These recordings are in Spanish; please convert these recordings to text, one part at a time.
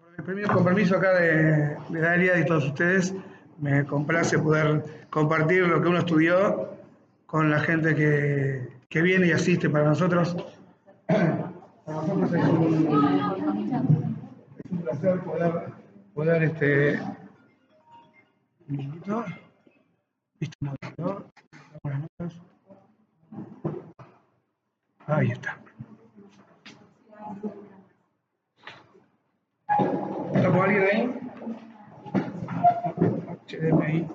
Bueno, con permiso acá de, de Dalia y todos ustedes, me complace poder compartir lo que uno estudió con la gente que, que viene y asiste para nosotros. Para nosotros es un, es un placer poder, poder este, un minutito. Moderador. Buenas noches. Ahí está. ¿Está con alguien ahí? HDMI.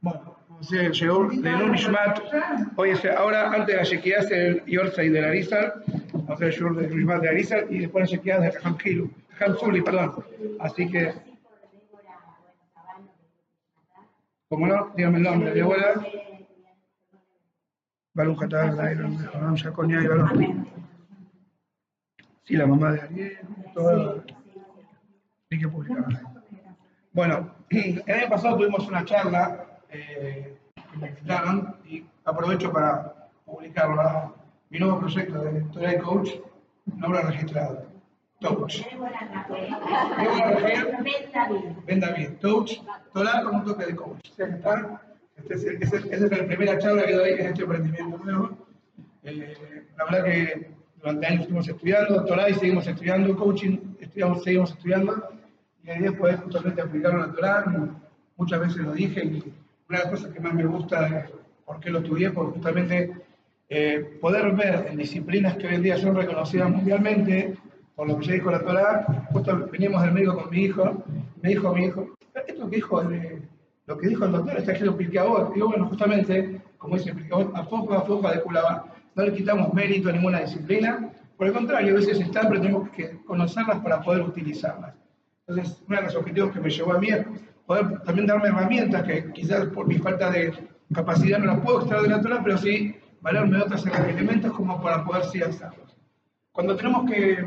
Bueno, se llegó de Nishmat. Hoy es, ahora, antes de la Shekiah, el Yorsai de la Rizal. Vamos a hacer el de Nishmat de la Rizal y después la Shekiah de Hamkilu. Hamzuli, perdón. Así que. ¿Cómo no? Dígame el nombre. De abuela. Balún Qatar, Dairon, Haram, Shakonia y Balón. Sí, la mamá de Ariel, todo. Hay que publicar. Bueno, el año pasado tuvimos una charla eh, que me invitaron y aprovecho para publicarla. Mi nuevo proyecto de Torah Coach, nombre registrado. Touch. Ben David. Touch, Torah con un toque de coach. O sea, que está, este es, el- esa es, la primera charla que doy en este emprendimiento nuevo. Eh, la verdad que durante años estuvimos estudiando Torah y seguimos estudiando coaching, estudiamos, seguimos estudiando. Y la idea es poder justamente aplicarlo a la Torah. Muchas veces lo dije y una de las cosas que más me gusta es por qué lo estudié, porque justamente eh, poder ver en disciplinas que hoy en día son reconocidas mundialmente, por lo que ya dijo la Torah, justo veníamos del médico con mi hijo, me dijo mi hijo, esto que dijo, el- lo que dijo el doctor está escrito Avot". Digo, bueno, justamente, como dice Pirkei Avot, a foja, a foja de culaba, no le quitamos mérito a ninguna disciplina, por el contrario, a veces están, pero tenemos que conocerlas para poder utilizarlas. Entonces, uno de los objetivos que me llevó a mí es poder también darme herramientas que quizás por mi falta de capacidad no las puedo extraer de la Torah, pero sí valerme de otros elementos como para poder sí hacerlos. Cuando tenemos que,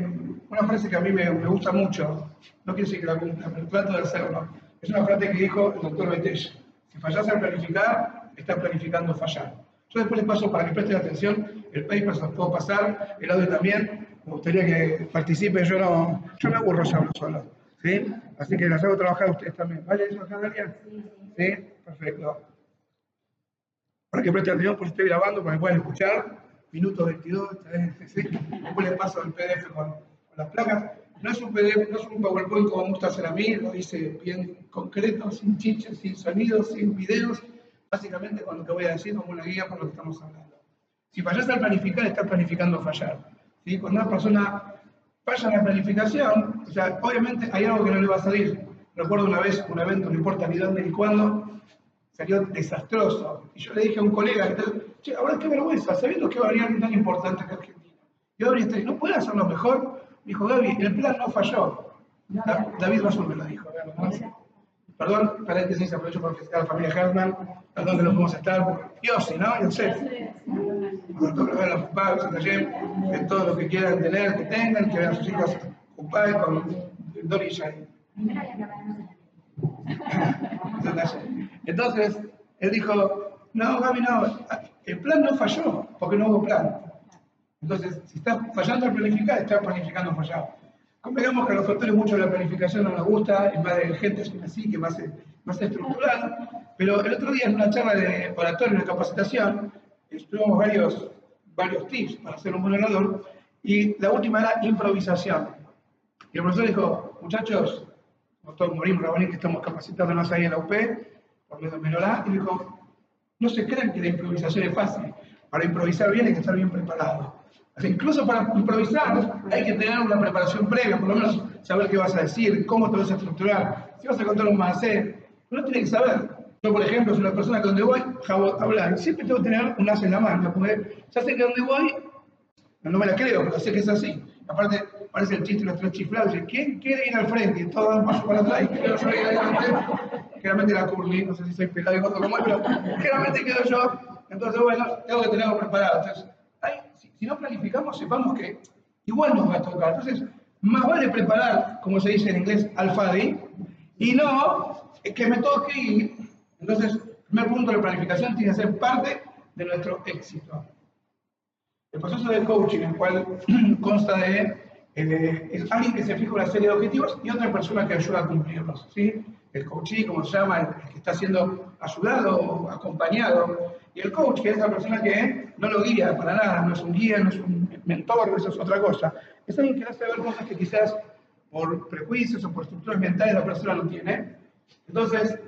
una frase que a mí me, me gusta mucho, no quiero decir que la cumpla, pero trato de hacerlo, es una frase que dijo el doctor Betella. Si fallas en planificar, estás planificando fallar. Yo después les paso para que presten atención, el paper se los puedo pasar, el audio también, me gustaría que participen, yo no, yo me aburro ya solo. ¿Sí? Así que las hago trabajar a ustedes también. ¿Vale eso acá, Dalia? Sí, perfecto. Para que presten atención, pues estoy grabando para que puedan escuchar. Minuto 22, esta vez, ¿sí? después les paso el PDF con, con las placas. No es un PDF, no es un PowerPoint como me gusta hacer a mí, lo hice bien concreto, sin chiches, sin sonidos, sin videos, básicamente con lo que voy a decir como una guía por lo que estamos hablando. Si fallas al planificar, estás planificando fallar. ¿sí? Cuando una persona falla la planificación, o sea, obviamente hay algo que no le va a salir. Recuerdo una vez un evento, no importa ni dónde ni cuándo, salió desastroso. Y yo le dije a un colega, che, ahora qué vergüenza, sabiendo que va a venir alguien tan importante que Argentina. Y Gabriel está, ¿no puede hacerlo mejor? Me dijo, Gaby, el plan no falló. Da- David Basur me lo dijo. Perdón, paréntesis, aprovecho para felicitar a la familia Herman, perdón que no podemos estar, por Yossi, ¿no? Yosef. Por que los papás, que todo lo que quieran tener, que tengan, que vean a sus hijos ocupados con Dori y Shai. Entonces, él dijo, no, Gaby, no, el plan no falló, porque no hubo plan. Entonces, si estás fallando al planificar, estás planificando fallado. Convengamos que a los factores mucho la planificación no nos gusta, es más de gente así, que más, más estructural, pero el otro día en una charla de oratorio, de capacitación, estuvimos varios, varios tips para ser un buen orador, y la última era improvisación. Y el profesor dijo, muchachos, doctor Morín Rabonín, que estamos capacitándonos ahí en la UP, por medio de Menorá, y dijo, no se crean que la improvisación es fácil. Para improvisar bien hay que estar bien preparado. Sea, incluso para improvisar hay que tener una preparación previa, por lo menos saber qué vas a decir, cómo te vas a estructurar, si vas a contar un macé, uno tiene que saber. Yo, por ejemplo, soy una persona que donde voy, hablar, siempre tengo que tener un as en la mano, porque ya sé que donde voy, no me la creo, pero sé que es así. Aparte, parece el chiste de los tres chiflados, ¿quién quiere ir al frente? Y todos paso para atrás y. Generalmente la curly, no sé si soy pelado y gordo como él, pero generalmente quedo yo. Entonces, bueno, tengo que tenerlo preparado. Entonces, si, no planificamos, sepamos que igual nos va a tocar. Entonces, más vale preparar, como se dice en inglés, alfadi, y no que me toque ir. Entonces, el primer punto la planificación tiene que ser parte de nuestro éxito. El proceso de coaching, el cual consta de eh, es alguien que se fija una serie de objetivos y otra persona que ayuda a cumplirlos. ¿sí? El coachee, como se llama, el que está siendo ayudado acompañado. Y el coach, que es la persona que no lo guía para nada, no es un guía, no es un mentor, eso es otra cosa. Es alguien que hace ver cosas que quizás por prejuicios o por estructuras mentales la persona no tiene. Entonces,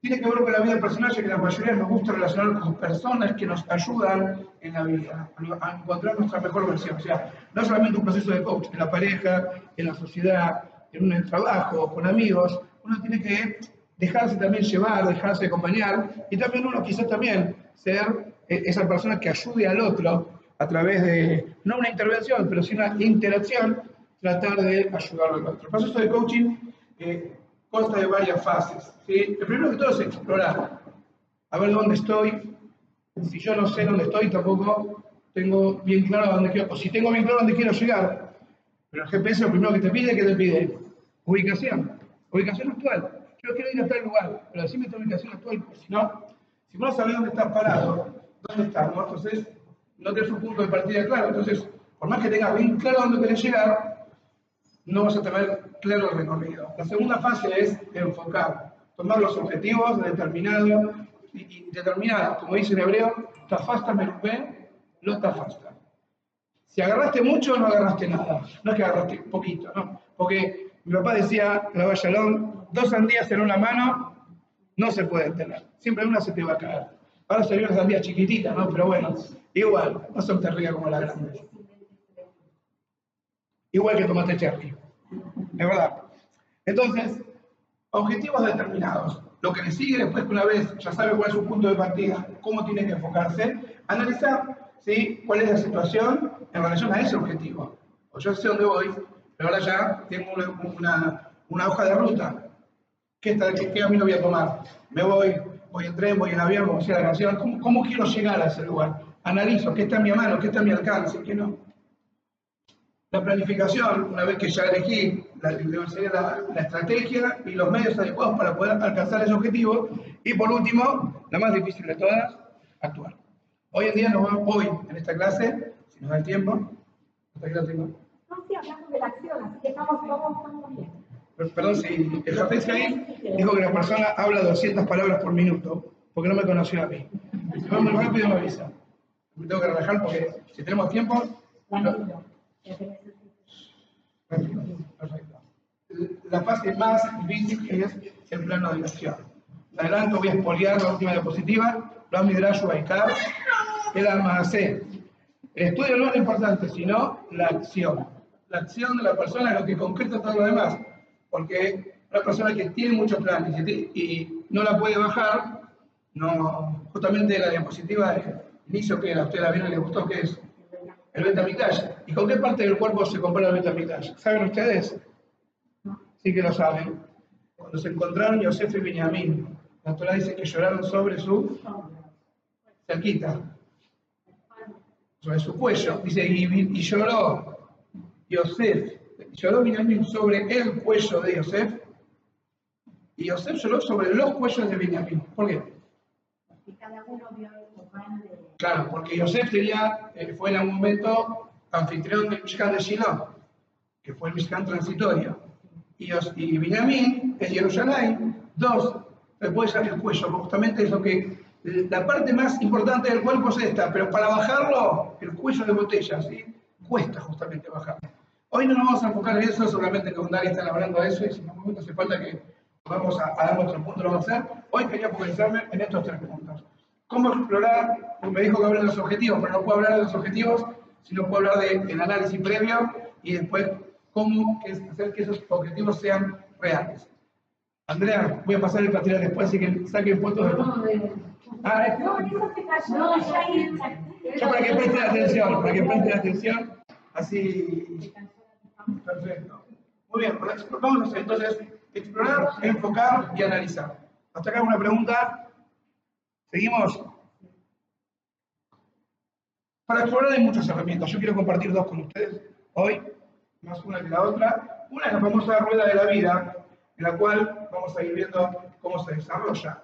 tiene que ver con la vida personal, ya que la mayoría nos gusta relacionar con personas que nos ayudan en la vida, a encontrar nuestra mejor versión. O sea, no solamente un proceso de coach, en la pareja, en la sociedad, en un trabajo, con amigos, uno tiene que dejarse también llevar, dejarse acompañar, y también uno quizás también ser eh, esa persona que ayude al otro a través de, no una intervención, pero sí una interacción, tratar de ayudarlo al otro. El proceso de coaching eh, consta de varias fases. ¿sí? El primero que todo es explorar, a ver dónde estoy. Si yo no sé dónde estoy, tampoco tengo bien claro dónde quiero, o si tengo bien claro dónde quiero llegar. Pero el GPS lo primero que te pide, ¿qué te pide? Ubicación, ubicación actual. Yo quiero ir a tal lugar, pero decime tu ubicación actual, porque si no, si vos no sabés dónde estás parado, dónde estás, ¿no? entonces no tenés un punto de partida claro. Entonces, por más que tengas bien claro dónde querés llegar, no vas a tener claro el recorrido. La segunda fase es enfocar, tomar los objetivos determinados y, determinados, como dice en hebreo, tafasta merupé, no tafasta. Si agarraste mucho, no agarraste nada. No es que agarraste poquito, ¿no? Porque mi papá decía, la Vallalón, dos sandías en una mano no se pueden tener. Siempre una se te va a caer. Ahora vio una sandía chiquitita, ¿no? Pero bueno, igual, no son terribles como la grande. Igual que tomate cherry. Es verdad. Entonces, objetivos determinados. Lo que le sigue después que una vez ya sabe cuál es su punto de partida, cómo tiene que enfocarse, analizar ¿sí? cuál es la situación en relación a ese objetivo. O yo sé dónde voy, pero ahora ya tengo una, hoja de ruta. ¿Qué, está, qué, camino voy a tomar? ¿Me voy, voy en tren, voy en avión, como decía la canción? ¿Cómo, ¿Cómo quiero llegar a ese lugar? Analizo qué está en mi mano, qué está en mi alcance, qué no. La planificación, una vez que ya elegí la, la, la, estrategia y los medios adecuados para poder alcanzar ese objetivo. Y por último, la más difícil de todas, actuar. Hoy en día nos vamos, hoy en esta clase, si nos da el tiempo, ¿hasta aquí tiempo? No, sí, hablamos de la acción, así que estamos, todos estamos bien. Perdón, si el ahí dijo que la persona habla 200 palabras por minuto, porque no me conoció a mí. Si va muy rápido me avisa. Me tengo que relajar porque si tenemos tiempo... No, La fase más difícil es el plano de acción. De adelanto voy a expoliar la última diapositiva, lo Midrash Baikar, el C. El estudio no es lo importante, sino la acción. La acción de la persona es lo que concreta todo lo demás. Porque una persona que tiene muchos planes y no la puede bajar, no, justamente la diapositiva de inicio que a usted la vieron le gustó, que es el Betamigdash. ¿Y con qué parte del cuerpo se compara el Betamigdash? ¿Saben ustedes? Sí que lo saben. Cuando se encontraron Yosef y Benjamín, la Torah dice que lloraron sobre su cerquita, sobre su cuello. Dice, y, lloró Yosef, lloró Benjamín sobre el cuello de Yosef, y Yosef lloró sobre los cuellos de Benjamín. ¿Por qué? Porque cada uno vio Claro, porque Yosef tenía, eh, fue en algún momento anfitrión del Mishkan de Shiloh, que fue el Mishkan transitorio. Y, y Benjamín es Jerusalén, dos, después el cuello, justamente es lo que, la parte más importante del cuerpo es esta, pero para bajarlo, el cuello de botella, ¿sí? Cuesta justamente bajarlo. Hoy no nos vamos a enfocar en eso, solamente que con Dari están hablando de eso, y si en algún momento hace falta que vamos a, a dar nuestro punto, lo vamos a hacer. Hoy quería focalizarme en estos tres puntos. ¿Cómo explorar? Me dijo que hablar de los objetivos, pero no puedo hablar de los objetivos si no puedo hablar del análisis previo y después cómo hacer que esos objetivos sean reales. Andrea, voy a pasar el material después, así que saquen fotos de... Ah, no, eso se cayó. Yo para que presten atención, para que presten atención, así... Perfecto. Muy bien, vamos a hacer entonces explorar, enfocar y analizar. Hasta acá una pregunta. ¿Seguimos? Para explorar hay muchas herramientas. Yo quiero compartir dos con ustedes hoy, más una que la otra. Una es la famosa rueda de la vida, en la cual vamos a ir viendo cómo se desarrolla.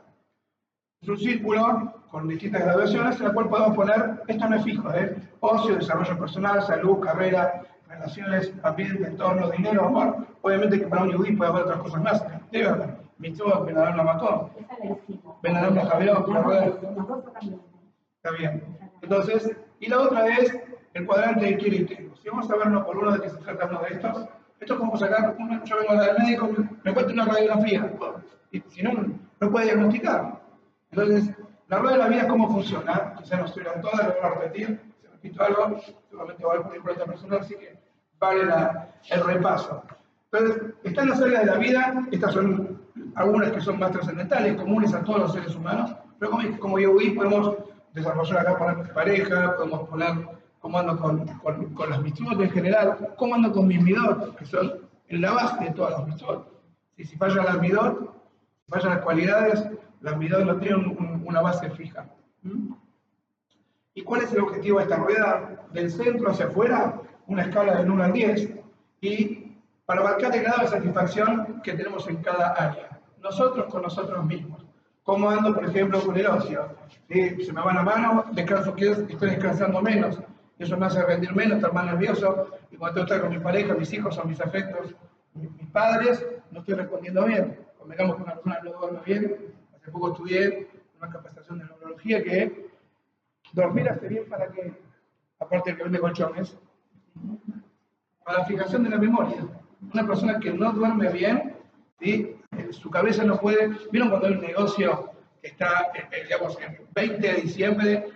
Es un círculo con distintas graduaciones en la cual podemos poner, esto no es fijo, ¿eh? ocio, desarrollo personal, salud, carrera, relaciones, ambiente, entorno, dinero, amor. Obviamente que para un yudí puede haber otras cosas más. Debe haber. Mitzvah, Benadar la mató. Benadar la rueda. Está bien. Entonces, y la otra es el cuadrante de tengo. Si vamos a vernos por uno de que se trata uno de estos, esto es como sacar, yo vengo del médico, me cuesta una radiografía, y si no, no puede diagnosticar. Entonces, la rueda de la vida es cómo funciona, quizás no estuvieran todas, lo voy a repetir, si repito algo, seguramente voy a poner por esta persona, así que vale la, el repaso. Entonces, están las áreas de la vida, estas son algunas que son más trascendentales, comunes a todos los seres humanos, pero como, como Yehudi podemos desarrollar acá para pareja, podemos poner cómo ando con, con, con las mitzvot en general, cómo ando con mis midot, que son la base de todas las mitzvot. Si fallan las midot, si fallan las cualidades, las midot no tienen una base fija. ¿Mm? ¿Y cuál es el objetivo de esta rueda? Del centro hacia afuera, una escala del 1 al 10, y para marcar el grado de satisfacción que tenemos en cada área. Nosotros con nosotros mismos. ¿Cómo ando, por ejemplo, con el ocio? Se me va la mano, descanso, estoy descansando menos. Eso me hace rendir menos, estar más nervioso. Y cuando estoy con mi pareja, mis hijos o mis afectos, mis, padres, no estoy respondiendo bien. Convengamos que una persona no duerme bien. Hace poco estudié una capacitación de neurología que dormir hace bien para que, aparte del que vende colchones, para la fijación de la memoria. Una persona que no duerme bien, ¿sí? Su cabeza no puede. ¿Vieron cuando hay un negocio que está, digamos, en 20 de diciembre,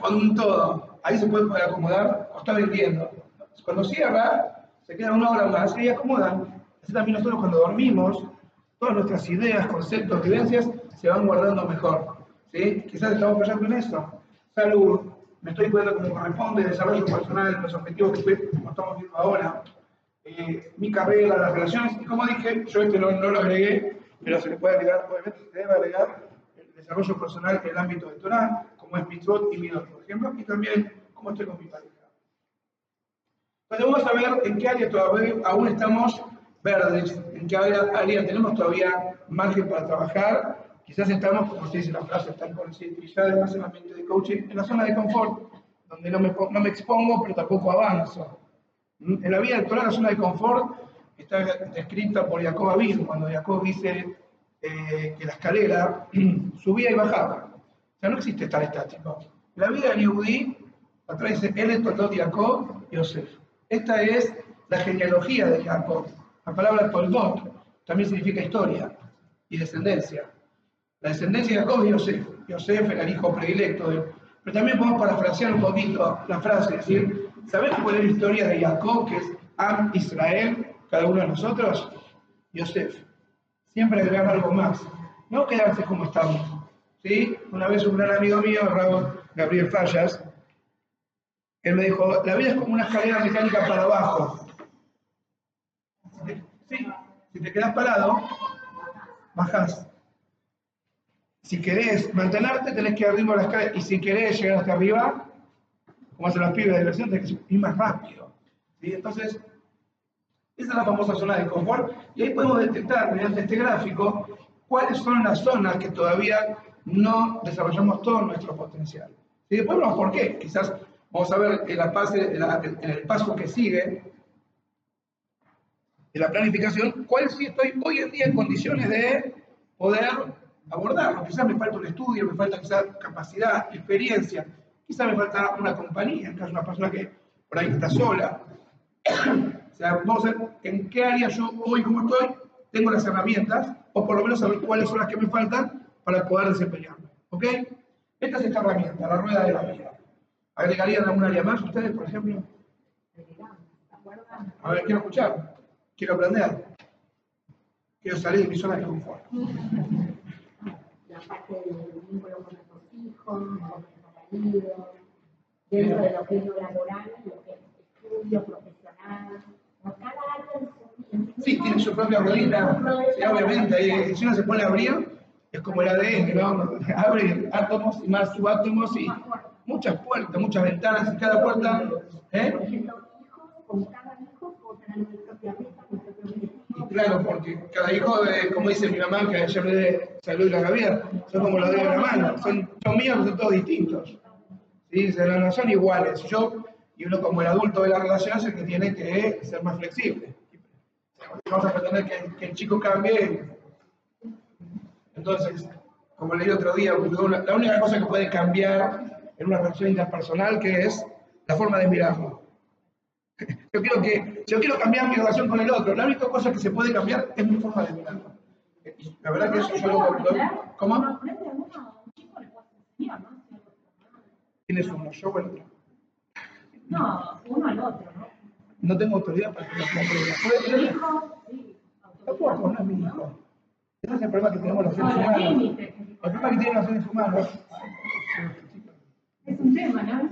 con todo? Ahí se puede poder acomodar o está vendiendo. Cuando cierra, se queda una hora más y acomodan. Así también nosotros cuando dormimos, todas nuestras ideas, conceptos, vivencias se van guardando mejor. ¿sí? Quizás estamos fallando en eso. Salud, me estoy cuidando como corresponde, desarrollo personal, los objetivos que estamos viendo ahora, eh, mi carrera, las relaciones, y como dije, yo este no, no, lo agregué, pero se le puede agregar, obviamente se debe agregar el desarrollo personal en el ámbito de Torah, como es mitzvot y midot, por ejemplo, y también cómo estoy con mi pareja. Entonces vamos a ver en qué área todavía aún estamos verdes, en qué área, área tenemos todavía margen para trabajar, quizás estamos, como se dice la frase, están concientizados en el ambiente de coaching, en la zona de confort, donde no me, no me expongo, pero tampoco avanzo. En la vida actual, la zona de confort está descrita por Jacob Abid, cuando Jacob dice eh, que la escalera subía y bajaba. O sea, no existe estar estático. La vida de Yehudi, atrás dice, él es Toldot Jacob y Yosef. Esta es la genealogía de Jacob. La palabra Toldot también significa historia y descendencia. La descendencia de Jacob es Yosef. Yosef era el hijo predilecto de. Pero también podemos parafrasear un poquito la frase, decir, ¿sabes cuál es la historia de Jacob, que es Am Israel, cada uno de nosotros? Yosef. Siempre agregar algo más. No quedarse como estamos. ¿sí? Una vez un gran amigo mío, Raúl Gabriel Fallas, él me dijo, la vida es como una escalera mecánica para abajo. ¿Sí? Si te quedas parado, bajas. Si querés mantenerte, tenés que ir arriba a la escalera. Y si querés llegar hasta arriba, como hacen los pibes de diversión, tenés que ir más rápido. ¿sí? Entonces, esa es la famosa zona de confort. Y ahí podemos detectar, mediante este gráfico, cuáles son las zonas que todavía no desarrollamos todo nuestro potencial. Y después vemos por qué. Quizás vamos a ver la la, en el paso que sigue de la planificación, cuál sí estoy hoy en día en condiciones de poder abordarlo. Quizás me falta un estudio, me falta quizás capacidad, experiencia, quizás me falta una compañía, de una persona que por ahí está sola. o sea, vamos a ver en qué área yo hoy como estoy tengo las herramientas, o por lo menos saber cuáles son las que me faltan para poder desempeñarme. ¿Ok? Esta es esta herramienta, la rueda de la vida. ¿Agregarían alguna área más ustedes, por ejemplo? A ver, quiero escuchar, quiero aprender, quiero salir de mi zona de confort. La parte del vínculo con nuestros hijos, marido, dentro de lo que es lo laboral, lo que es estudio profesional. Acá Sí, tiene su propia ruedita, sí, obviamente. Y si uno se pone a abrir, es como el ADN, ¿no? Abre átomos y más subátomos y muchas puertas, muchas ventanas y cada puerta. ¿eh? Por ejemplo, hijos, con cada hijo puedo tener mi propia meta, mi propio objetivo. Y claro, porque cada hijo, eh, como dice mi mamá, que ayer de salud y la vida, son como los de la mano, son, son míos, son todos distintos. ¿Sí? No, son iguales. Yo, y uno como el adulto de la relación, es el que tiene que ser más flexible. Vamos a pretender que, el chico cambie. Entonces, como leí otro día, la única cosa que puede cambiar en una relación interpersonal que es la forma de mirarlo. Yo quiero que, yo quiero cambiar mi relación con el otro. La única cosa que se puede cambiar es mi forma de mirarlo. La verdad que eso yo lo, lo- ¿Cómo? Tienes uno, yo o el otro. No, uno al otro, ¿no? No tengo autoridad para que lo comprenda. El hijo, sí, Tampoco, no es mi hijo. Ese es el problema que tenemos los seres humanos. El problema que tienen los seres humanos. Es un tema, ¿no?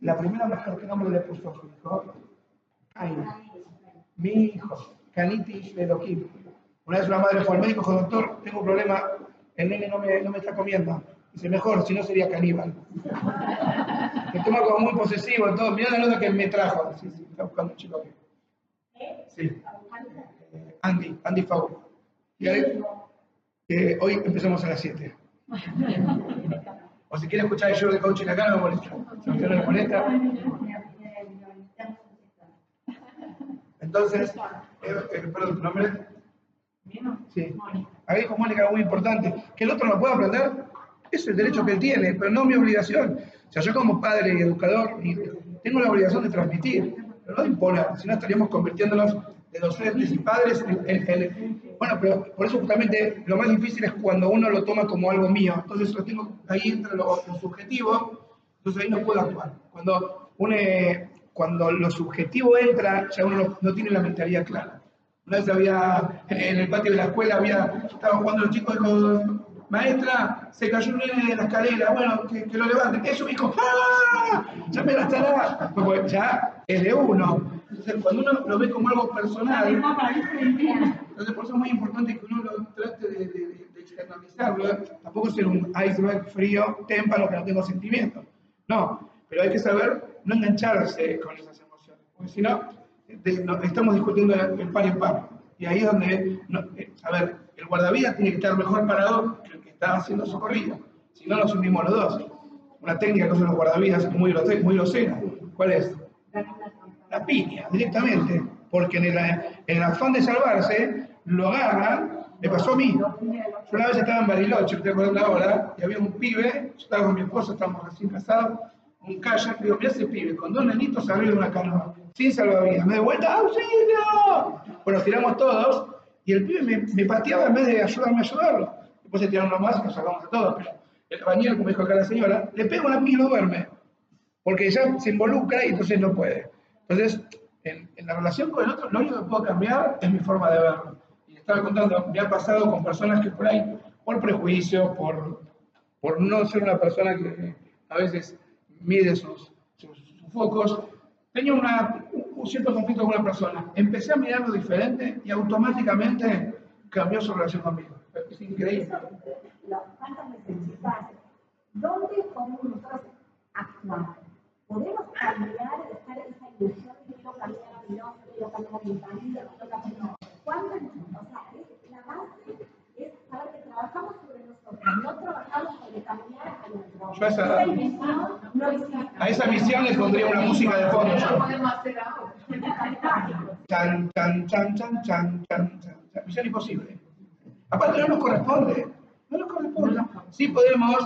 La primera mujer que nombre le puso a su hijo, Caín. Mi hijo, Canitis Elohim. Una vez una madre fue al médico dijo, doctor, tengo un problema, el nene no me, no me está comiendo. Dice, mejor, si no sería caníbal. Me toma como muy posesivo, todo. Mirá la nota que me trajo. Sí, sí, está buscando un chico aquí. Sí. Eh, Andy, Andy Fau. Y ahí, eh, hoy empezamos a las 7. O si quiere escuchar el show de coaching acá, no me molesta. Si usted no le molesta. Entonces, eh, eh, perdón, ¿tu nombre? Sí. Ahí dijo Mónica algo muy importante. Que el otro no pueda aprender, es el derecho que él tiene, pero no mi obligación. O sea, yo como padre y educador tengo la obligación de transmitir, pero no de imponer, si no estaríamos convirtiéndonos de docentes y padres en, en- en- Bueno, pero por eso justamente lo más difícil es cuando uno lo toma como algo mío. Entonces lo tengo, ahí entra lo, subjetivo, entonces ahí no puedo actuar. Cuando, un, eh, cuando lo subjetivo entra, ya uno no, tiene la mentalidad clara. Una vez había, en el patio de la escuela, había, estaban jugando los chicos, dijo, maestra, se cayó un nene de la escalera, bueno, que, que lo levanten. Eso me dijo, ¡ah! Ya me gastará. Porque ya es de uno. Entonces, cuando uno lo ve como algo personal, entonces por eso es muy importante que uno lo trate de, de- de- externalizarlo. Tampoco ser un iceberg frío, témpano, que no tengo sentimientos. No, pero hay que saber no engancharse con esas emociones. Porque si no, de- no- estamos discutiendo el par y par. Y ahí es donde, no, eh, a ver, el guardavidas tiene que estar mejor parado que el que está haciendo socorrido. Si no, nos unimos los dos. Una técnica que usan los guardavidas muy, muy grosera. ¿Cuál es? La piña, directamente. Porque en el, en el afán de salvarse, lo agarran. Me pasó a mí. Yo una vez estaba en Bariloche, estoy acordando ahora, y había un pibe, yo estaba con mi esposa, estábamos recién casados, un kayak, digo, mira ese pibe, con dos nenitos arriba de una canoa, sin salvavidas. Me de vuelta, ¡auxilio! Bueno, tiramos todos, y el pibe me, me pateaba en vez de ayudarme a ayudarlo. Después se tiraron uno más y nos salvamos a todos, pero el bañero, como dijo acá la señora, le pega una piña y duerme porque ya se involucra y entonces no puede. Entonces, en, en la relación con el otro, lo único que puedo cambiar es mi forma de verlo. Estaba contando, me ha pasado con personas que por ahí, por prejuicio, por, por no ser una persona que a veces mide sus, sus, sus focos, tenía una, un cierto conflicto con una persona. Empecé a mirarlo diferente y automáticamente cambió su relación conmigo. Es increíble. Las faltas necesitas. ¿Dónde podemos nosotros actuar? ¿Podemos cambiar, estar en esa ilusión de quiero cambiar mi nombre, quiero cambiar mi familia, quiero cambiar. O sea, es, la base es saber que trabajamos sobre nosotros, no trabajamos cambiar a esa- misión le pondría una música de fondo. Yo. Chan, chan, chan, chan, chan, chan, chan. Misión imposible. Aparte no nos corresponde. No nos corresponde. Sí podemos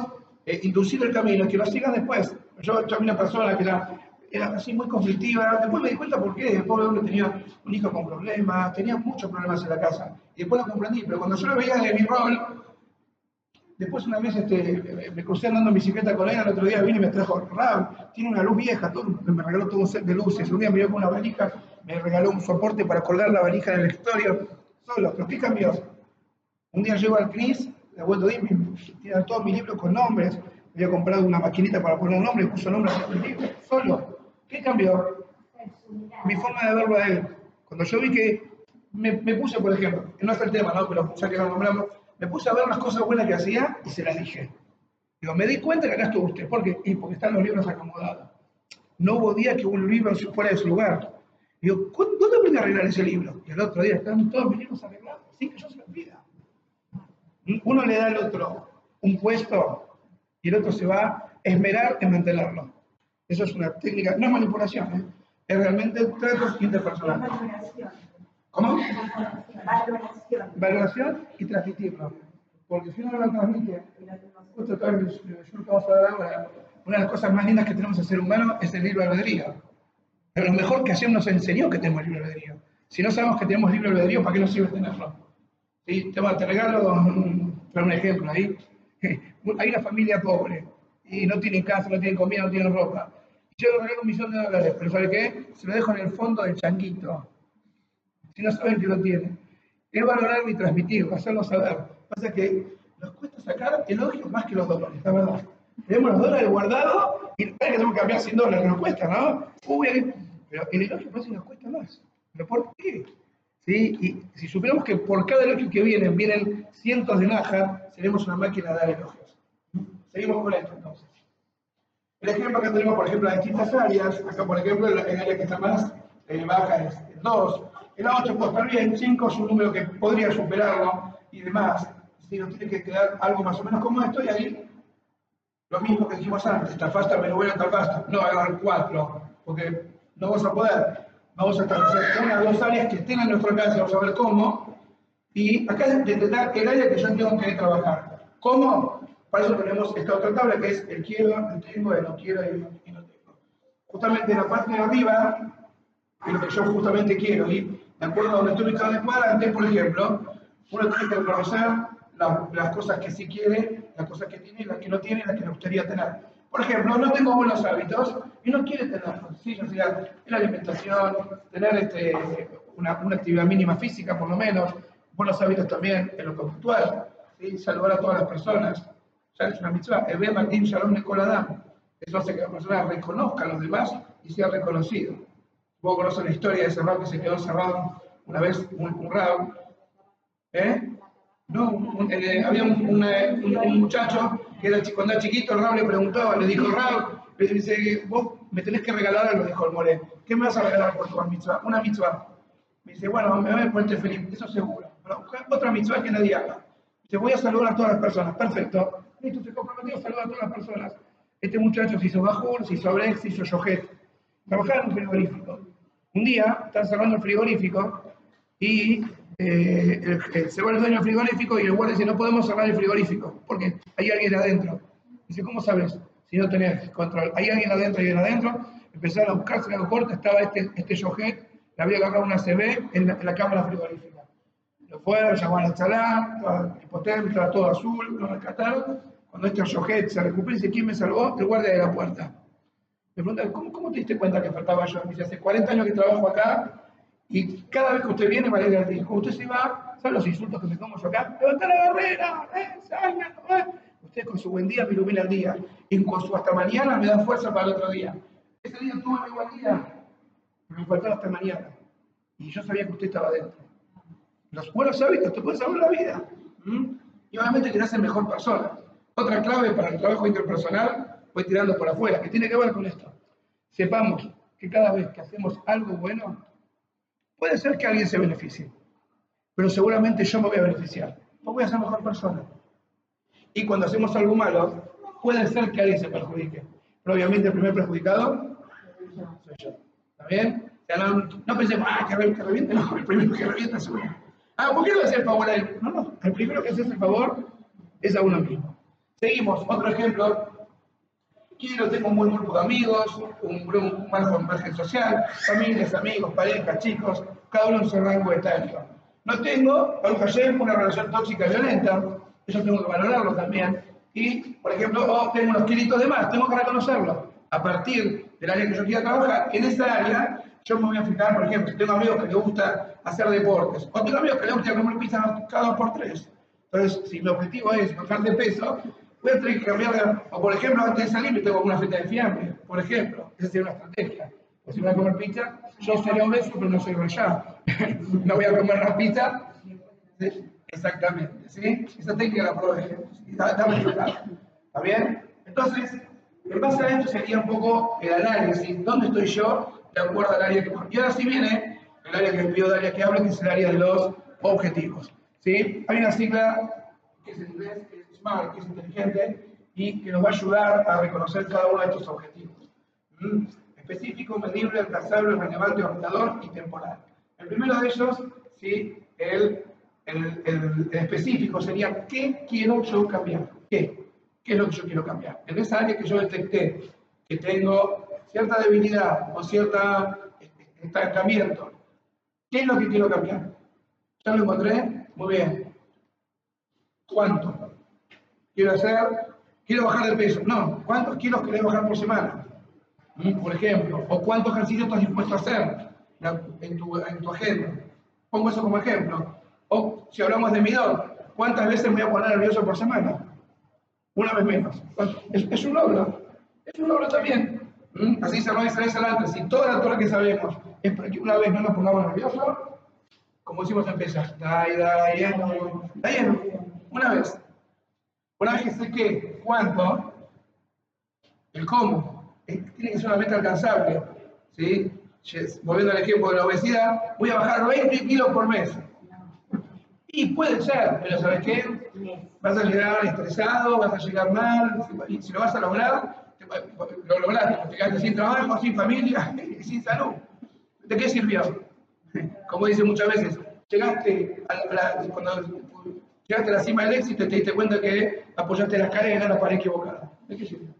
eh, inducir el camino, que lo sigan después. Yo, yo vi una persona que era, era así muy conflictiva. Después me di cuenta por qué. El pobre hombre tenía un hijo con problemas, tenía muchos problemas en la casa. Y después lo comprendí. Pero cuando yo lo veía de mi rol, Después una vez este, me crucé andando en bicicleta con él, el otro día vine y me trajo, Rab, tiene una luz vieja, todo, me regaló todo un set de luces. Un día me dio con una valija, me regaló un soporte para colgar la valija en el escritorio, solo. ¿Pero qué cambió? Un día llego al CNIS, la vuelta de tiran todos mis libros con nombres. Me había comprado una maquinita para poner un nombre y puso nombre a mis libros, solo. ¿Qué cambió? Mi forma de verlo a él. Cuando yo vi que me, me puse, por ejemplo, no es el tema, ¿no? pero ya que lo nombramos, me puse a ver las cosas buenas que hacía y se las dije. Digo, me di cuenta que acá estuvo usted. ¿Por qué? Y porque están los libros acomodados. No hubo día que un libro fuera de su lugar. Digo, ¿dónde aprendí a arreglar ese libro? Y el otro día están todos mis libros arreglados, sin que yo se los pida. Uno le da al otro un puesto y el otro se va a esmerar en mantenerlo. Eso es una técnica, no es manipulación, ¿eh? es realmente trato interpersonal. ¿Cómo? Valoración. Valoración y transmitirlo. Porque si uno no lo transmite, justo acá en el ahora, una de las cosas más lindas que tenemos el ser humano es el libre albedrío. Pero lo mejor que Hashem nos enseñó que tenemos libre albedrío. Si no sabemos que tenemos libre albedrío, ¿para qué nos sirve tenerlo? ¿Sí? Te, te regalo un, un ejemplo ahí. Hay una familia pobre y no tienen casa, no tienen comida, no tienen ropa. Yo le regalo un millón de dólares, pero ¿sabe qué? Se lo dejo en el fondo del changuito. Si no saben que lo tienen. Es valorarlo y transmitirlo, hacerlo saber. Pasa que nos cuesta sacar elogios más que los dólares, la verdad. Tenemos los dólares guardados y tenemos que cambiar 100 dólares, nos cuesta, ¿no? Uy, ahí- pero el elogio parece que nos cuesta más. ¿Pero por qué? ¿Sí? Y si supiéramos que por cada elogio que vienen, vienen cientos de najas, seremos una máquina de dar elogios. Seguimos con esto entonces. El ejemplo que tenemos, por ejemplo, las distintas áreas. Acá, por ejemplo, el área que está más eh, baja es el 2. El 8 puede estar bien, 5 es un número que podría superarlo y demás. Si nos tiene que quedar algo más o menos como esto, y ahí lo mismo que dijimos antes, tal fasta, menos bueno, tal fasta. No, agarrar 4, porque no vamos a poder. Vamos a establecer una o dos áreas que estén a nuestro alcance, vamos a ver cómo. Y acá es detectar el área que yo tengo que trabajar. ¿Cómo? Para eso tenemos esta otra tabla que es el quiero, el tengo, el no quiero y no, tengo. Justamente en la parte de arriba, es lo que yo justamente quiero, y de acuerdo a donde estoy ubicado el cuadrante, por ejemplo, uno tiene que reconocer la- las cosas que sí quiere, las cosas que tiene, las que no tiene, las que le gustaría tener. Por ejemplo, no tengo buenos hábitos y no quiere tenerlos, ¿sí? O sea, la alimentación, tener este, una, una actividad mínima física por lo menos, buenos hábitos también en lo conductual, ¿sí? saludar a todas las personas, ya es una mitzvah, Ebe Martín Shalom Nicol Adam. Eso hace que la persona reconozca a los demás y sea reconocido. Vos conocen la historia de ese rab que se quedó encerrado una vez, un, un rab, ¿eh? No, un- eh, había un, un, eh, un- muchacho que era, cuando era chiquito, el rab le preguntaba, le dijo, rab, le dice, vos me tenés que regalar algo, dijo el more. ¿Qué me vas a regalar por tu mitzvah? Una mitzvah. Me dice, bueno, me voy a ponerte feliz, eso seguro. Pero otra mitzvah que nadie haga. Dice, voy a saludar a todas las personas. Perfecto. Listo, se comprometió a saludar a todas las personas. Este muchacho se hizo bajur, se hizo brex, se hizo yojet. Trabajaba en un frigorífico. Un día, están cerrando el frigorífico y eh, el- el- se va el dueño del frigorífico y el guardia dice, no podemos cerrar el frigorífico porque hay alguien adentro. Dice, ¿cómo sabes? Si no tenés control. Hay alguien adentro, hay alguien adentro. Empezaron a buscarse la corta, estaba este, este yojet, le había agarrado una CB en la, en la cámara frigorífica. Lo fueron, llamaron a Chalá, toda hipotermia, todo azul, lo rescataron. Cuando este yojet se recupera dice, ¿quién me salvó? El guardia de la puerta. Le preguntan, ¿cómo, ¿cómo te diste cuenta que faltaba yo? Me dice, hace 40 años que trabajo acá y cada vez que usted viene me el día. Cuando usted se va, ¿saben los insultos que me como yo acá? ¡Levanta la barrera! ¡Eh, salgan! eh". Usted con su buen día me ilumina el día y con su hasta mañana me da fuerza para el otro día. Ese día tuve mi buen día, pero me faltaba hasta mañana. Y yo sabía que usted estaba dentro. Los buenos hábitos te pueden salvar la vida. Y obviamente que te hacen mejor persona. Otra clave para el trabajo interpersonal, voy tirando por afuera, que tiene que ver con esto. Sepamos que cada vez que hacemos algo bueno, puede ser que alguien se beneficie, pero seguramente yo me voy a beneficiar, porque voy a ser mejor persona. Y cuando hacemos algo malo, puede ser que alguien se perjudique, pero obviamente el primer perjudicado soy yo. ¿Está bien? O no, no pensemos, ah, que, re- que reviente, no, el primero que revienta es uno. Ah, ¿por qué no hace el favor a él? No, no, el primero que hace el favor es a uno mismo. Seguimos, otro ejemplo. Quiero, tengo un buen grupo de amigos, un, un buen margen social, familias, amigos, parejas, chicos, cada uno en su rango etario. No tengo, Baruch Hashem, una relación tóxica violenta, eso tengo que valorarlo también. Y, por ejemplo, oh, tengo unos kilitos de más, tengo que reconocerlo. A partir del área que yo quiera trabajar, en esa área yo me voy a fijar, por ejemplo, tengo amigos que les gusta hacer deportes, o tengo amigos que les gusta comer pizza cada dos por tres. Entonces, si mi objetivo es bajar de peso, voy a tener que cambiar, o por ejemplo, antes de salir me tengo una feta de fiambre, por ejemplo, esa sería una estrategia. O si voy a comer pizza, yo sería obeso, pero no soy rellano. no voy a comer la pizza. Exactamente, ¿sí? Esa técnica la probé. Está, resultado. ¿Está bien? Entonces, en base a esto sería un poco el análisis. ¿Dónde estoy yo de acuerdo al área que Y ahora sí viene el área que me pidió Dalia que hable, que es el área de los objetivos. ¿sí? Hay una sigla que es en inglés, que es Que es inteligente, y que nos va a ayudar a reconocer cada uno de estos objetivos. ¿Mm? Específico, medible, alcanzable, relevante, orientador y temporal. El primero de ellos, ¿sí? el, específico sería ¿qué quiero yo cambiar? ¿Qué? ¿Qué es lo que yo quiero cambiar? En esa área que yo detecté que tengo cierta debilidad o cierto estancamiento, ¿qué es lo que quiero cambiar? ¿Ya lo encontré? Muy bien. ¿Cuánto? Quiero hacer, quiero bajar de peso. No, ¿cuántos kilos querés bajar por semana? ¿Mm? Por ejemplo, o cuántos ejercicios estás dispuesto a hacer en tu, en tu agenda. Pongo eso como ejemplo. O si hablamos de midor, ¿cuántas veces me voy a poner nervioso por semana? Una vez menos. Es, un logro. Es un logro también. ¿Mm? Así se va a adelante. Si toda la torre que sabemos es para que una vez no nos pongamos nerviosos, como decimos en Pesach, está lleno, lleno. Una vez. Una vez que cuánto, el cómo, tiene que ser una meta alcanzable. ¿sí? Volviendo al ejemplo de la obesidad, voy a bajar 20 kilos por mes. Y puede ser, pero ¿sabes qué? Vas a llegar estresado, vas a llegar mal, si lo vas a lograr, lo lograste, te quedaste sin trabajo, sin familia sin salud. ¿De qué sirvió? Como dice muchas veces, llegaste a la, llegaste a la cima del éxito y te diste cuenta que apoyaste la escalera en la pared equivocada. ¿De qué sirvió?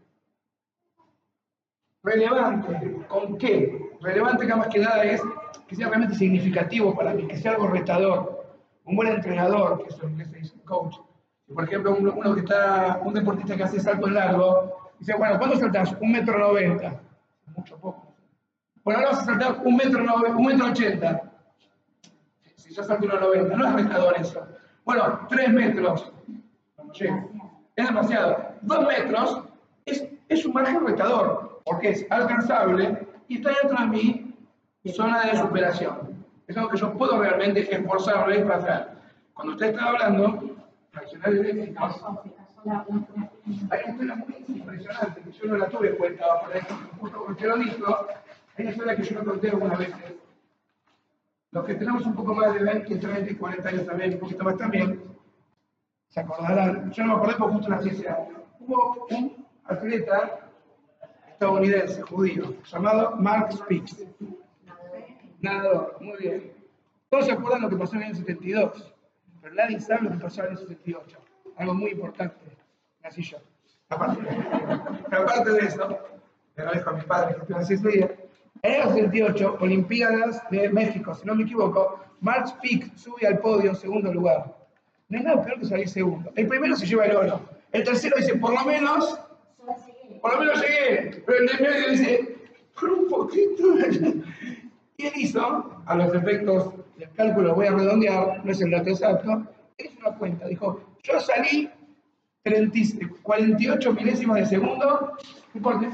Relevante, ¿con qué? Relevante que más que nada es que sea realmente significativo para mí, que sea algo retador, un buen entrenador, que es lo se dice coach. Por ejemplo, uno, uno que está, un deportista que hace salto largo, dice, bueno, ¿cuánto saltas? Un metro noventa. Mucho poco. Bueno, ahora vas a saltar un metro, un metro ochenta. Si yo salto 1,90, no es retador eso. Bueno, tres metros. Es demasiado. Dos metros es, es un margen retador, porque es alcanzable y está dentro de mi zona de superación. Es algo que yo puedo realmente esforzarme para hacer. Cuando usted está hablando, fraccionar el éxito, hay una historia muy impresionante que yo no la tuve en cuenta, justo porque lo dijo, hay una historia que yo no conté algunas veces. Los que tenemos un poco más de 20, 30 y 40 años también, un poquito más también, se acordarán, yo no me acordé porque justo ese año. Hubo un atleta estadounidense, judío, llamado Mark Spitz. Nadador, muy bien. Todos se acuerdan lo que pasó en el 72, pero nadie sabe lo que pasó en el 78. Algo muy importante. Nací yo. Aparte, de eso, le agradezco a mis padres que estuve así ese día. En el 78, Olimpiadas de México, si no me equivoco, Mark Pick sube al podio en segundo lugar. No hay nada peor que salir segundo. El primero se lleva el oro. El tercero dice, por lo menos, por lo menos llegué. Pero el medio dice, por un poquito. Y él hizo, a los efectos del cálculo voy a redondear, no es el dato exacto, él hizo una cuenta. Dijo, yo salí 30, 48 milésimas de segundo, ¿qué por qué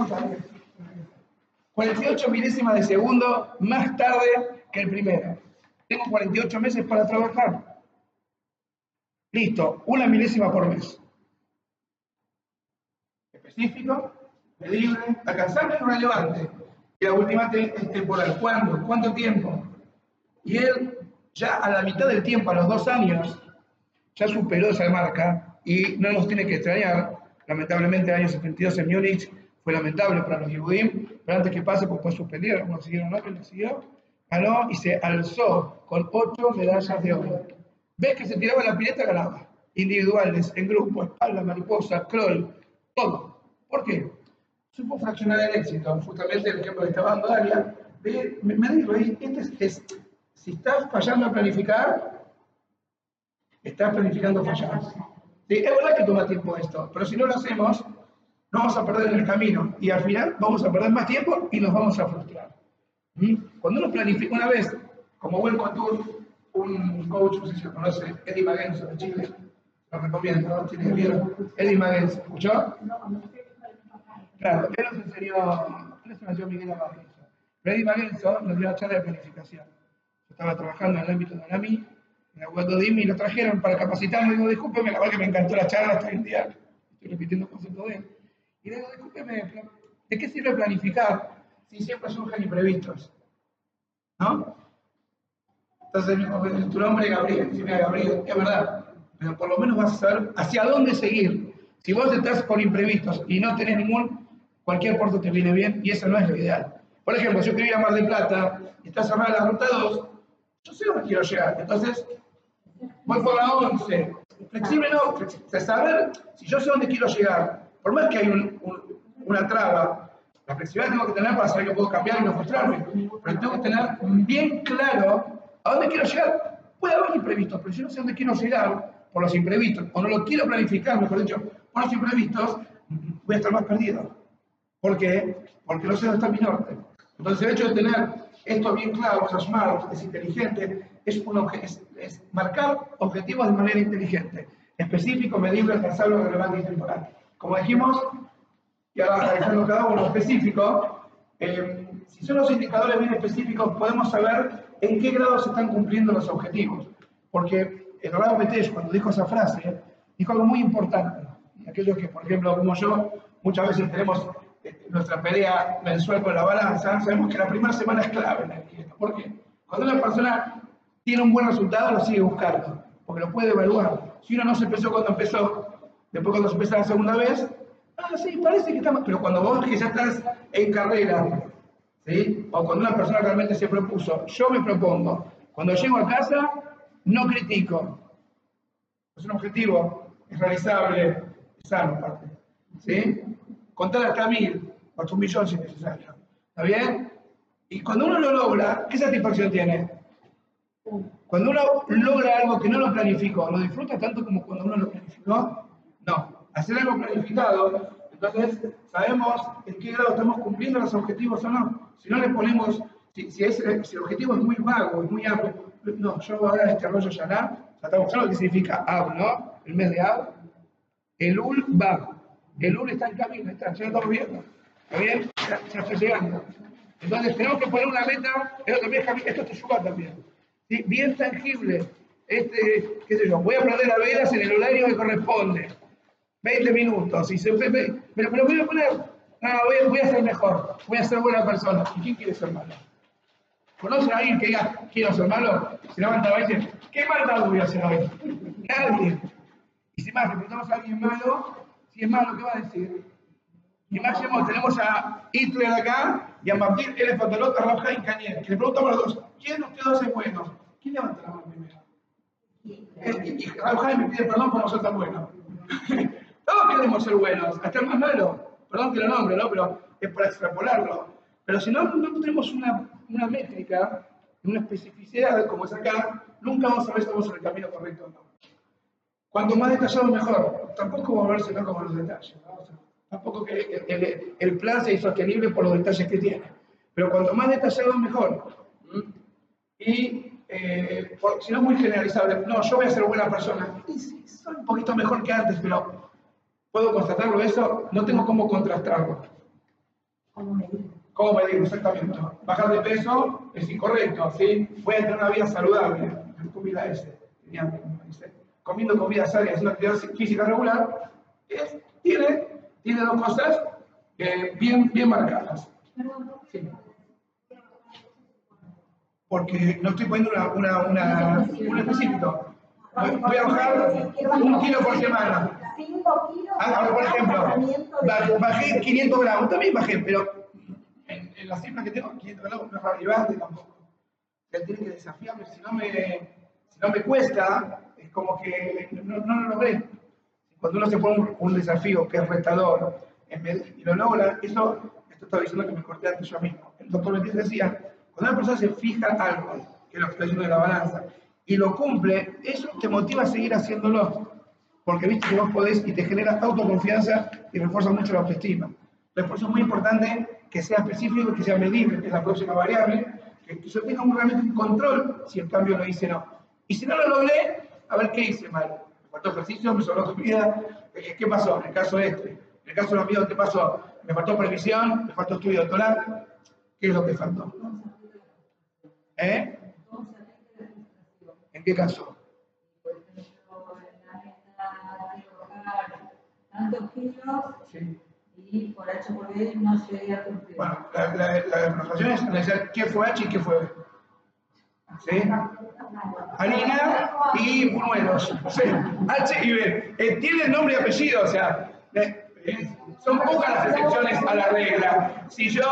48 milésimas de segundo más tarde que el primero. Tengo 48 meses para trabajar. Listo, una milésima por mes. Específico, medible, alcanzable y relevante. Y la última es temporal. ¿Cuándo? ¿Cuánto tiempo? Y él, ya a la mitad del tiempo, a los dos años, ya superó esa marca y no nos tiene que extrañar. Lamentablemente, el año 72 en Múnich fue lamentable para los Yehudim, pero antes que pase, pues fue suspendido, algunos siguieron, ¿no? Que lo siguió, ganó y se alzó con ocho medallas de oro. ¿Ves que se tiraba la pileta? Ganaba. Individuales, en grupo, espalda, mariposa, crawl, todo. ¿Por qué? Supo fraccionar el éxito. Justamente el ejemplo que estaba dando Dalia, me, me dijo este es, es, si estás fallando a planificar, estás planificando fallar. Sí, es verdad que toma tiempo esto, pero si no lo hacemos, no vamos a perder en el camino y al final vamos a perder más tiempo y nos vamos a frustrar. ¿Mm? Cuando uno planifica una vez, como buen contour, un coach, no sé si lo conoce, Eddie Magenzo de Chile, lo recomiendo, ¿no? Miedo. Eddie Magenzo, ¿escuchó? Claro, él nos enseñó, él se nació Miguel Magenzo. Freddy Magenzo nos dio una charla de planificación. Yo estaba trabajando en el ámbito de ANAMI, en la y lo trajeron para capacitarme. Digo, discúlpeme, la verdad que me encantó la charla hasta el día. Estoy repitiendo conceptos de él. Y digo, discúlpeme, ¿de qué sirve planificar si siempre surgen imprevistos? ¿No? Entonces me dijo, tu nombre es Gabriel, si me Gabriel, es verdad, pero por lo menos vas a saber hacia dónde seguir. Si vos estás con imprevistos y no tenés ningún, cualquier puerto te viene bien y eso no es lo ideal. Por ejemplo, si yo quiero ir a Mar del Plata está cerrada la ruta 2, yo sé dónde quiero llegar. Entonces, voy por la 11. Flexible no, de saber si yo sé dónde quiero llegar. Por más que hay una traba, la flexibilidad tengo que tener para saber que puedo cambiar y no frustrarme. Pero tengo que tener bien claro a dónde quiero llegar. Puede haber imprevistos, pero si no sé dónde quiero llegar por los imprevistos, o no lo quiero planificar, mejor dicho, por los imprevistos, voy a estar más perdido. ¿Por qué? Porque no sé dónde está mi norte. Entonces, el hecho de tener esto bien claro, es smart, es inteligente, es, es, marcar objetivos de manera inteligente, específico, medible, alcanzable, relevante y temporal. Como dijimos, y ahora analizando cada uno específico, eh, si son los indicadores bien específicos, podemos saber en qué grado se están cumpliendo los objetivos. Porque el Rabo Metesh, cuando dijo esa frase, dijo algo muy importante. Aquellos que, por ejemplo, como yo, muchas veces tenemos eh, nuestra pelea mensual con la balanza, sabemos que la primera semana es clave en la dieta. ¿Por qué? Cuando una persona tiene un buen resultado, lo sigue buscando, porque lo puede evaluar. Si uno no se empezó cuando empezó, después cuando se empezó la segunda vez, ah, sí, parece que está mal. Pero cuando vos que ya estás en carrera, ¿sí? o cuando una persona realmente se propuso, yo me propongo, cuando llego a casa, no critico. Es un objetivo, es realizable, es sano, aparte. ¿Sí? Contar hasta mil, hasta un millón si es necesario. ¿Está bien? Y cuando uno lo logra, ¿qué satisfacción tiene? Cuando uno logra algo que no lo planificó, ¿lo disfruta tanto como cuando uno lo planificó? No. Hacer algo planificado, entonces sabemos en qué grado estamos cumpliendo los objetivos o no. Si no le ponemos, si, si, si el objetivo es muy vago, es muy amplio, no, yo ahora este rollo Yaná, ya estamos claros que significa Ab, ¿no? El mes de Ab. El Ul va. El Ul está en camino, está, ya lo estamos viendo. ¿Está bien? Ya, está llegando. Entonces tenemos que poner una meta, esto también esto te ayuda también. Bien tangible. Este, qué sé yo, voy a prender las velas en el horario que corresponde. 20 minutos. Y se, me, me, me, lo voy a poner. No, voy, voy a ser mejor. Voy a ser buena persona. ¿Y quién quiere ser malo? ¿Conocen a alguien que diga, quiero ser malo? Se levanta y dice, ¿qué maldad voy a hacer hoy? Nadie. Y si más preguntamos a alguien malo, si es malo, ¿qué va a decir? Y más tenemos a Hitler acá y a Martín L. Fotalota, Rafa y Cañer, que le preguntamos a los dos, ¿quién de ustedes dos es bueno? ¿Quién levanta la mano primero? Y, y Rafa me pide perdón por no ser tan bueno. Todos queremos ser buenos, hasta el más malo. Perdón que lo nombre, ¿no? Pero es para extrapolarlo. Pero si no, no tenemos una una métrica, una especificidad como es acá, nunca vamos a ver si estamos en el camino correcto o no. Cuanto más detallado, mejor. Tampoco volverse no como los detalles. tampoco que el, el, plan sea insostenible por los detalles que tiene. Pero cuanto más detallado, mejor. Y eh, si no muy generalizable, no, yo voy a ser buena persona. Y sí, soy un poquito mejor que antes, pero puedo constatarlo eso, no tengo cómo contrastarlo. ¿Cómo medir? ¿Cómo exactamente? Bajar de peso es incorrecto, ¿sí? Voy a tener una vida saludable. Comida ese. Comiendo comida sana y haciendo actividad física regular, tiene, tiene dos cosas eh, bien, bien marcadas. Sí. Porque no estoy poniendo una, una, una, un específico. Voy a bajar un kilo por semana. Ah, ahora, por ejemplo, bajé 500 gramos, también bajé, pero en la cifra que tengo, 500 gramos no es relevante tampoco. Él tiene que desafiarme, si no me, si no me cuesta, es como que no, no, lo ve. Cuando uno se pone un, desafío que es retador y lo logra, eso, esto estaba diciendo que me corté antes yo mismo. El doctor Betis decía, cuando una persona se fija algo, que es lo que está diciendo de la balanza, y lo cumple, eso te motiva a seguir haciéndolo. Porque viste que vos podés y te genera autoconfianza y refuerza mucho la autoestima. Por eso es muy importante que sea específico, que sea medible, que es la próxima variable, que, yo tenga realmente un control si el cambio lo hice o no. Y si no lo logré, a ver qué hice mal. Me faltó ejercicio, me sobró comida, eh, ¿qué pasó? En el caso este, en el caso de los míos, ¿qué pasó? Me faltó previsión, me faltó estudio doctoral. ¿Qué es lo que faltó? ¿Eh? ¿En qué caso? Tantos kilos Sí. y por H por B no se ha cumplido. Bueno, la, la, la demostración es analizar qué fue H y qué fue B. ¿Sí? Harina y buñuelos. H y B. Eh, tiene nombre y apellido, o sea, eh, eh, son pocas las excepciones a la regla. Si yo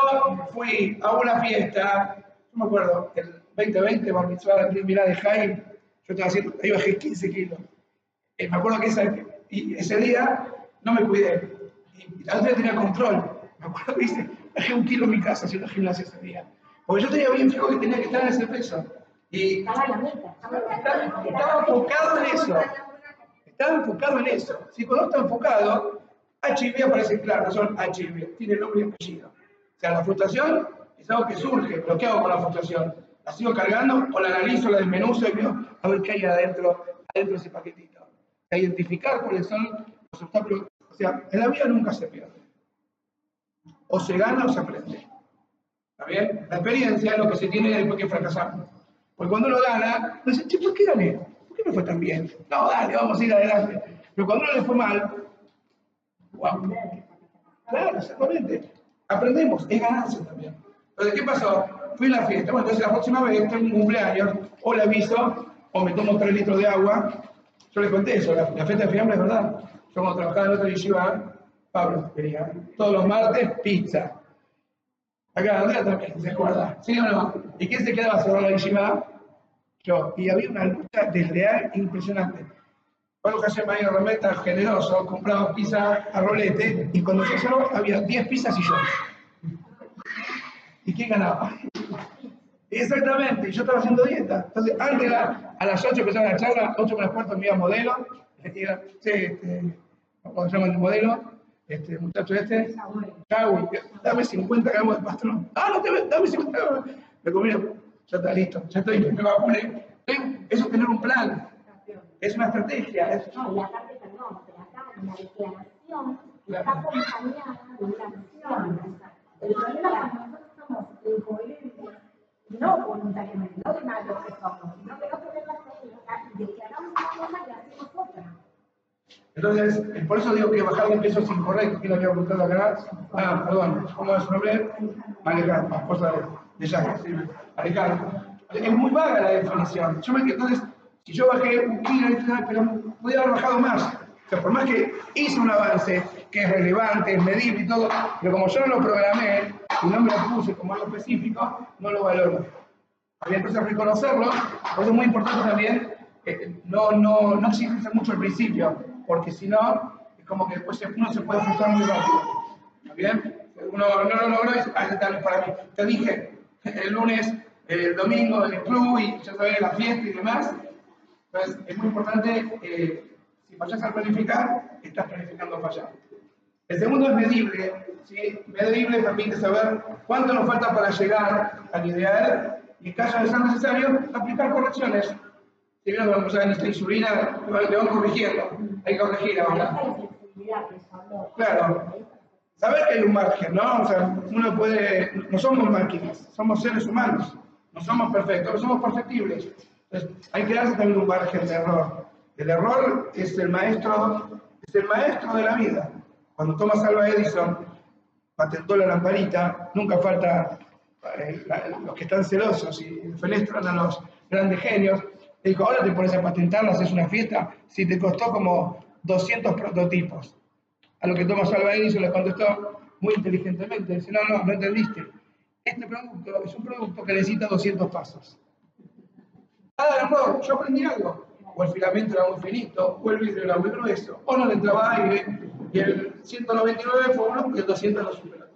fui a una fiesta, yo me acuerdo, el 2020, bar mitzvah de Mirá de Jaime, yo estaba haciendo, ahí bajé 15 kilos. Eh, me acuerdo que esa- y ese día no me cuidé. Y la otra tenía control. Me acuerdo que hice, bajé un kilo en mi casa haciendo gimnasia ese día. Porque yo tenía bien fijo que tenía que estar en ese peso. Y Estaba en la meta. estaba, estaba enfocado en eso. Estaba enfocado en eso. Si cuando está enfocado, HIV aparece claro, son HIV, tiene nombre y apellido. O sea, la frustración es algo que surge, pero ¿qué hago con la frustración? ¿La sigo cargando o la analizo, la desmenuzo y veo a ver qué hay adentro, adentro de ese paquetito? A identificar cuáles son los obstáculos. Sea, en la vida nunca se pierde. O se gana o se aprende. ¿Está bien? La experiencia es lo que se tiene después que fracasamos. Porque cuando uno gana, dice, che, ¿por qué gané? ¿Por qué me fue tan bien? No, dale, vamos a ir adelante. Pero cuando uno le fue mal, wow. Claro, exactamente. Aprendemos, es ganancia también. Entonces, ¿qué pasó? Fui a la fiesta, bueno, entonces la próxima vez tengo un cumpleaños, o le aviso, o me tomo tres litros de agua. Yo le conté eso, la, la fiesta de fiambre es verdad. Cuando trabajaba en otra yeshiva, Pablo quería, todos los martes, pizza. Acá, Andrea también, ¿se acuerda? ¿Sí o no? ¿Y quién se quedaba cerrado la yeshiva? Yo. Y había una lucha desleal impresionante. Pablo Hashem ahí remeta generoso, compraba pizza a rolete, y cuando yo cerró había 10 pizzas y yo. ¿Y quién ganaba? Exactamente, yo estaba haciendo dieta. Entonces, antes a las 8 empezaba la charla, 8 menos cuarto me iba modelo, le decía, sí, este, ¿cómo se llama el modelo? Este muchacho este, dame 50 gramos de pastrón. Ah, no te dame 50 gramos. Me comí, ya está listo, ya estoy, me vacuné. Tengo- Eso es tener un plan, es una estrategia. es- No, y aparte, perdón, pero acá la declaración está acompañada de una acción. El problema es cuando nosotros somos incoherentes, no voluntariamente, no de malos que somos, sino que no tenemos la técnica y declaramos una cosa y hacemos otra. Entonces, por eso digo que bajar de peso es incorrecto. ¿Quién había preguntado acá? Ah, perdón, ¿cómo es su nombre? Alejandro, esposa de, sí, Alejandro. Es muy vaga la definición. Yo me, entonces, si yo bajé un kilo, dije, "Ay, pero podía haber bajado más. O sea, por más que hice un avance que es relevante, es medible y todo, pero como yo no lo programé y no me lo puse como algo específico, no lo valoro. Entonces reconocerlo, por eso es muy importante también eh, no, no, no exigirse mucho al principio, porque si no, es como que después uno se puede frustrar muy rápido. ¿Está bien? Uno no lo logró y dice, ah, es para mí. Te dije, el lunes, el domingo en el club y ya sabes, la fiesta y demás. Entonces, es muy importante, eh, si fallas al planificar, estás planificando fallar. El segundo es medible. ¿sí? Medible permite saber cuánto nos falta para llegar al ideal y en caso de ser necesario, aplicar correcciones. Si vieron cuando se esta insulina, le van corrigiendo. Hay que corregir ahora. Claro. Saber que hay un margen, ¿no? O sea, uno puede, no somos máquinas, somos seres humanos, no somos perfectos, no somos perfectibles. Entonces, hay que darse también un margen de error. El error es el maestro, es el maestro de la vida. Cuando Thomas Alva Edison patentó la lamparita, nunca falta eh, la- los que están celosos y fenestran a los grandes genios. Le dijo, ahora te pones a patentarla, haces una fiesta, si te costó como 200 prototipos. A lo que Thomas Alva Edison le contestó muy inteligentemente, dice, no, no, no entendiste. Este producto es un producto que necesita 200 pasos. Cada error, yo aprendí algo. O el filamento era muy finito, o el vidrio era muy grueso, o no le entraba aire, y el 199 fue uno y el 200 lo superó.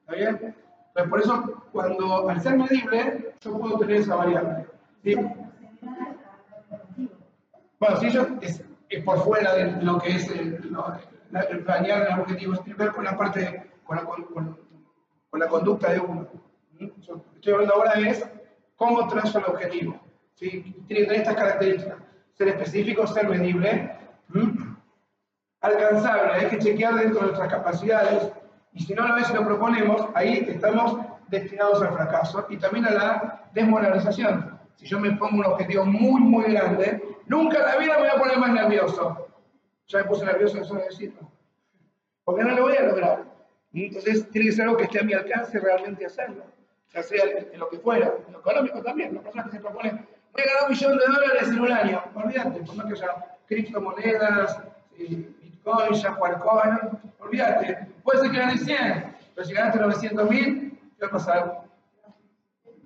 ¿Está bien? Entonces, por eso, cuando al ser medible, yo puedo tener esa variable. ¿sí? Bueno, si eso es, por fuera de lo que es la- el planear el objetivo, tiene que con la parte, con la, con, con- con la conducta de uno. ¿Mm? Yo estoy hablando ahora es cómo trazo el objetivo. ¿sí? Tiene estas características. Ser específico, ser medible, ¿Mm? alcanzable, hay que chequear dentro de nuestras capacidades, y si no lo es lo proponemos, ahí estamos destinados al fracaso y también a la desmoralización. Si yo me pongo un objetivo muy, muy grande, nunca en la vida me voy a poner más nervioso. Ya me puse nervioso solo de decirlo. Porque no lo voy a lograr. Entonces tiene que ser algo que esté a mi alcance realmente hacerlo. Ya sea en lo que fuera, en lo económico también. Las personas que se proponen, voy a ganar un millón de dólares en un año. Olvídate, por más que haya criptomonedas, eh, bitcoin, Jaguarcoin, olvídate. Puede ser que ganes 100, pero si ganaste 900 mil, ¿qué va a pasar?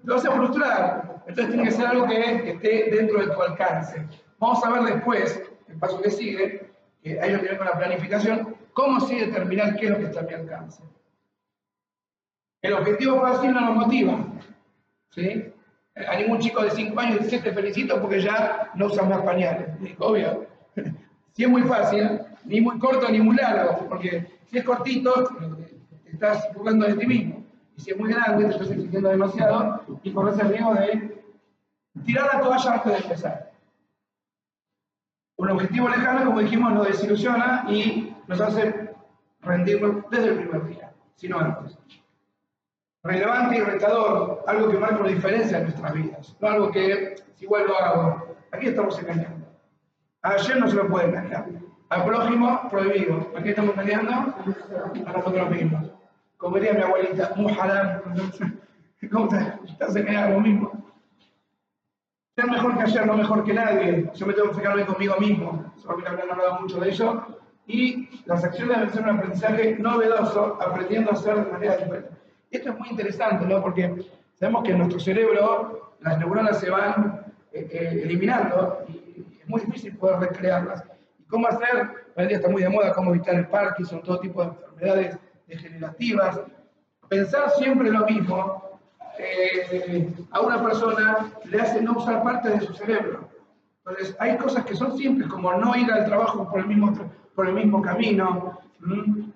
Lo vas a frustrar. Entonces tiene que ser algo que esté dentro de tu alcance. Vamos a ver después, el paso que sigue, que hay que ver con la planificación, cómo sí determinar qué es lo que está a mi alcance. El objetivo fácil no nos motiva. ¿sí? A ningún chico de 5 años dice te felicito porque ya no usas más pañales. Obvio. Si es muy fácil, ni muy corto ni muy largo, porque si es cortito, te estás burlando de ti mismo. Y si es muy grande, te estás exigiendo demasiado y corres el riesgo de tirar la toalla antes de empezar. Un objetivo lejano, como dijimos, nos desilusiona y nos hace rendirnos desde el primer día, sino antes. Relevante y retador, algo que marca una diferencia en nuestras vidas, no algo que, si igual lo hago, aquí estamos engañando. Ayer no se lo puede engañar. Al prójimo, prohibido. Aquí estamos engañando a nosotros mismos. Como diría mi abuelita, muy halal. ¿Cómo te estás engañando lo mismo? Mejor que ayer, no mejor que nadie. Yo me tengo que fijarme conmigo mismo. Seguramente han hablado mucho de eso. Y las acciones deben ser un aprendizaje novedoso, aprendiendo a hacer de manera diferente. Esto es muy interesante, ¿no? Porque sabemos que en nuestro cerebro las neuronas se van eh, eh, eliminando y es muy difícil poder recrearlas. ¿Y cómo hacer? Hoy día está muy de moda cómo evitar el Parkinson, todo tipo de enfermedades degenerativas. Pensar siempre lo mismo eh, a una persona le hace no usar parte de su cerebro. Entonces, hay cosas que son simples, como no ir al trabajo por el mismo, por el mismo camino,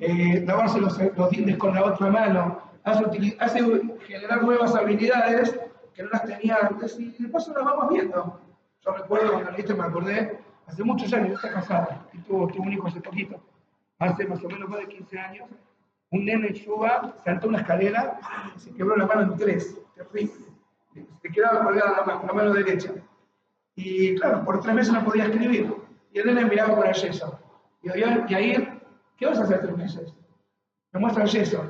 eh, lavarse los, los, dientes con la otra mano, hace, hace, generar nuevas habilidades que no las tenía antes y de paso las vamos viendo. Yo recuerdo cuando viste, me acordé, hace muchos años, está casada y tuvo, tuvo un hijo hace poquito, hace más o menos más de 15 años, un nene en Yuba saltó una escalera, se quebró la mano en tres, terrible. Se quedaba colgada la la mano derecha. Y claro, por tres meses no podía escribir. Y el nene miraba por el yeso. Y, y ahí, ¿qué vas a hacer tres meses? Me muestra el yeso.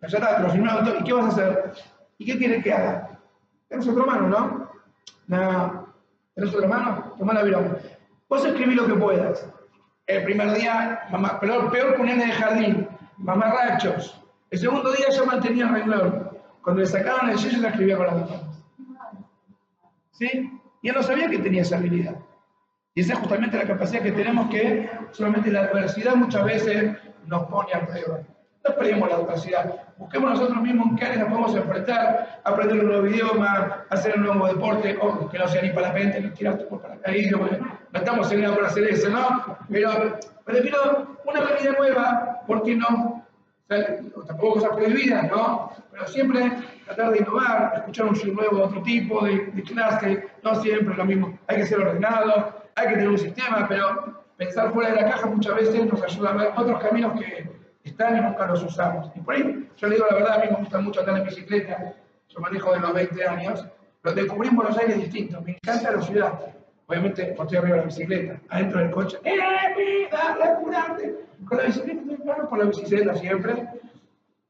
Ya está, te lo firmé, ¿y qué vas a hacer? ¿Y qué quiere que haga? Tenés otro mano, ¿no? No. ¿Tenés otro mano? Tomá la viroma. Vos escribí lo que puedas. El primer día, mamá, peor, peor que un nene de jardín mamarrachos. El segundo día yo mantenía el renglón. Cuando le sacaban el yeso, la escribía con las dos manos. ¿Sí? Y él no sabía que tenía esa habilidad. Y esa es justamente la capacidad que tenemos que solamente la adversidad muchas veces nos pone a prueba. No esperemos la adversidad. Busquemos nosotros mismos en qué áreas nos podemos enfrentar, aprender un nuevo idioma, hacer un nuevo deporte, o que no sea ni para la gente, ni tirarte por paracaídas, no estamos enseñando para hacer eso, ¿no? Pero prefiero una habilidad nueva, ¿por qué no? Tampoco cosas prohibidas, ¿no? Pero siempre tratar de innovar, escuchar un show nuevo de otro tipo, de, de clase, no siempre lo mismo. Hay que ser ordenado, hay que tener un sistema, pero pensar fuera de la caja muchas veces nos ayuda a ver otros caminos que están y nunca los usamos. Y por ahí, yo le digo la verdad, a mí me gusta mucho andar en bicicleta, yo manejo de los 20 años, pero descubrí en Buenos Aires distinto, me encanta la ciudad. Obviamente, estoy arriba de la bicicleta, adentro del coche, ¡eh, vida, curarte! Con la bicicleta, paro por la bicicleta siempre.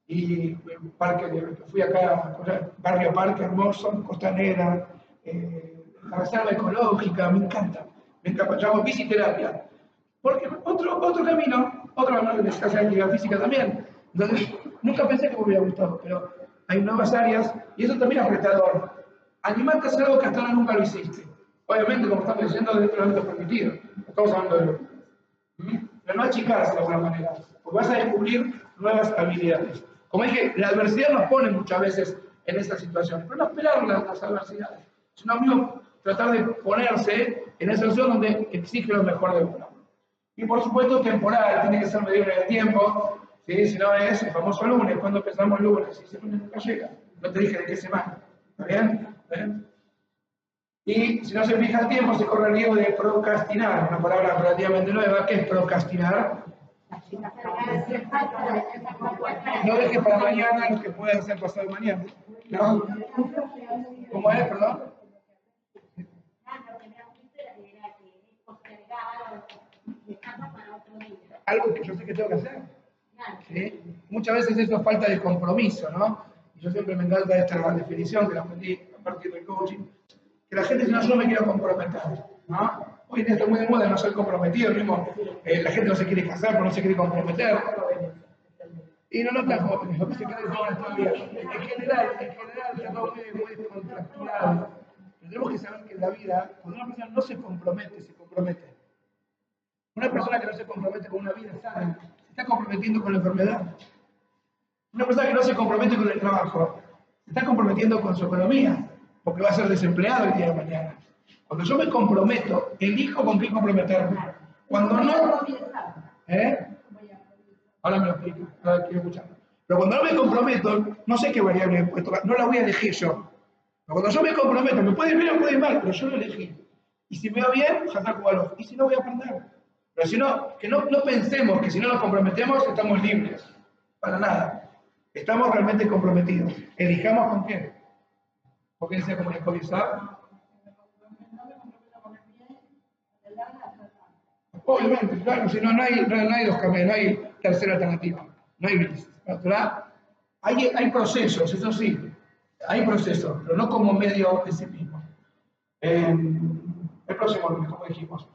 Y parque, fui acá, barrio Parque Hermoso, Costanera, eh, la reserva ecológica, me encanta. Me encanta, llamo biciterapia. Porque otro, otro camino, otro camino que hace actividad física también. Entonces, nunca pensé que me hubiera gustado, pero hay nuevas áreas y eso también es retador. Animarte a hacer algo que hasta ahora nunca lo hiciste. Obviamente, como estamos diciendo, dentro del ámbito permitido. Estamos hablando de ¿Mm? Pero no achicarse de alguna manera, porque vas a descubrir nuevas habilidades. Como dije, la adversidad nos pone muchas veces en esta situación, pero no esperar las, las adversidades, sino mismo tratar de ponerse en esa situación donde exige lo mejor de uno. Y por supuesto, temporal, tiene que ser medible en el tiempo, ¿sí? si no es el famoso lunes, cuando empezamos el lunes, si ese lunes nunca llega, no te dije de qué semana, ¿está bien? ¿Está bien? Y si no se fija el tiempo, se corre el riesgo de procrastinar, una palabra relativamente nueva, ¿qué es procrastinar? No dejes para mañana lo que pueda hacer pasado mañana. ¿No? ¿Cómo es, perdón? Algo que yo sé que tengo que hacer. ¿sí? Muchas veces eso es falta de compromiso, ¿no? Yo siempre me encanta esta definición que la aprendí a partir del coaching, que la gente dice, no, yo no me quiero comprometer, ¿no? Hoy en día está muy de moda no ser comprometido, mismo eh, la gente no se quiere casar, pero no se quiere comprometer. Y no, no tan jóvenes, lo que se quedan jóvenes todavía. En general, en general, está todo muy. Pero tenemos que saber que en la vida, cuando una persona no se compromete, se compromete. Una persona que no se compromete con una vida sana, se está comprometiendo con la enfermedad. Una persona que no se compromete con el trabajo, se está comprometiendo con su economía, porque va a ser desempleado el día de mañana. Cuando yo me comprometo, elijo con qué comprometerme. Cuando no... ¿Eh? Ahora me lo explico, ahora quiero escuchar. Pero cuando no me comprometo, no sé qué variable me puedo tocar, no la voy a elegir yo. Pero cuando yo me comprometo, me puede ir bien o puede ir mal, pero yo lo elegí. Y si me va bien, jatar valor. Y si no, voy a aprender. Pero si no, que no, pensemos que si no nos comprometemos, estamos libres. Para nada. Estamos realmente comprometidos. Elijamos con qué. ¿Por qué dice como COVID Obviamente, claro, si no, no hay, no, hay dos caminos, no hay tercera alternativa, no hay gris. Hay, hay procesos, eso sí, hay procesos, pero no como medio de sí mismo. Eh, el próximo como dijimos.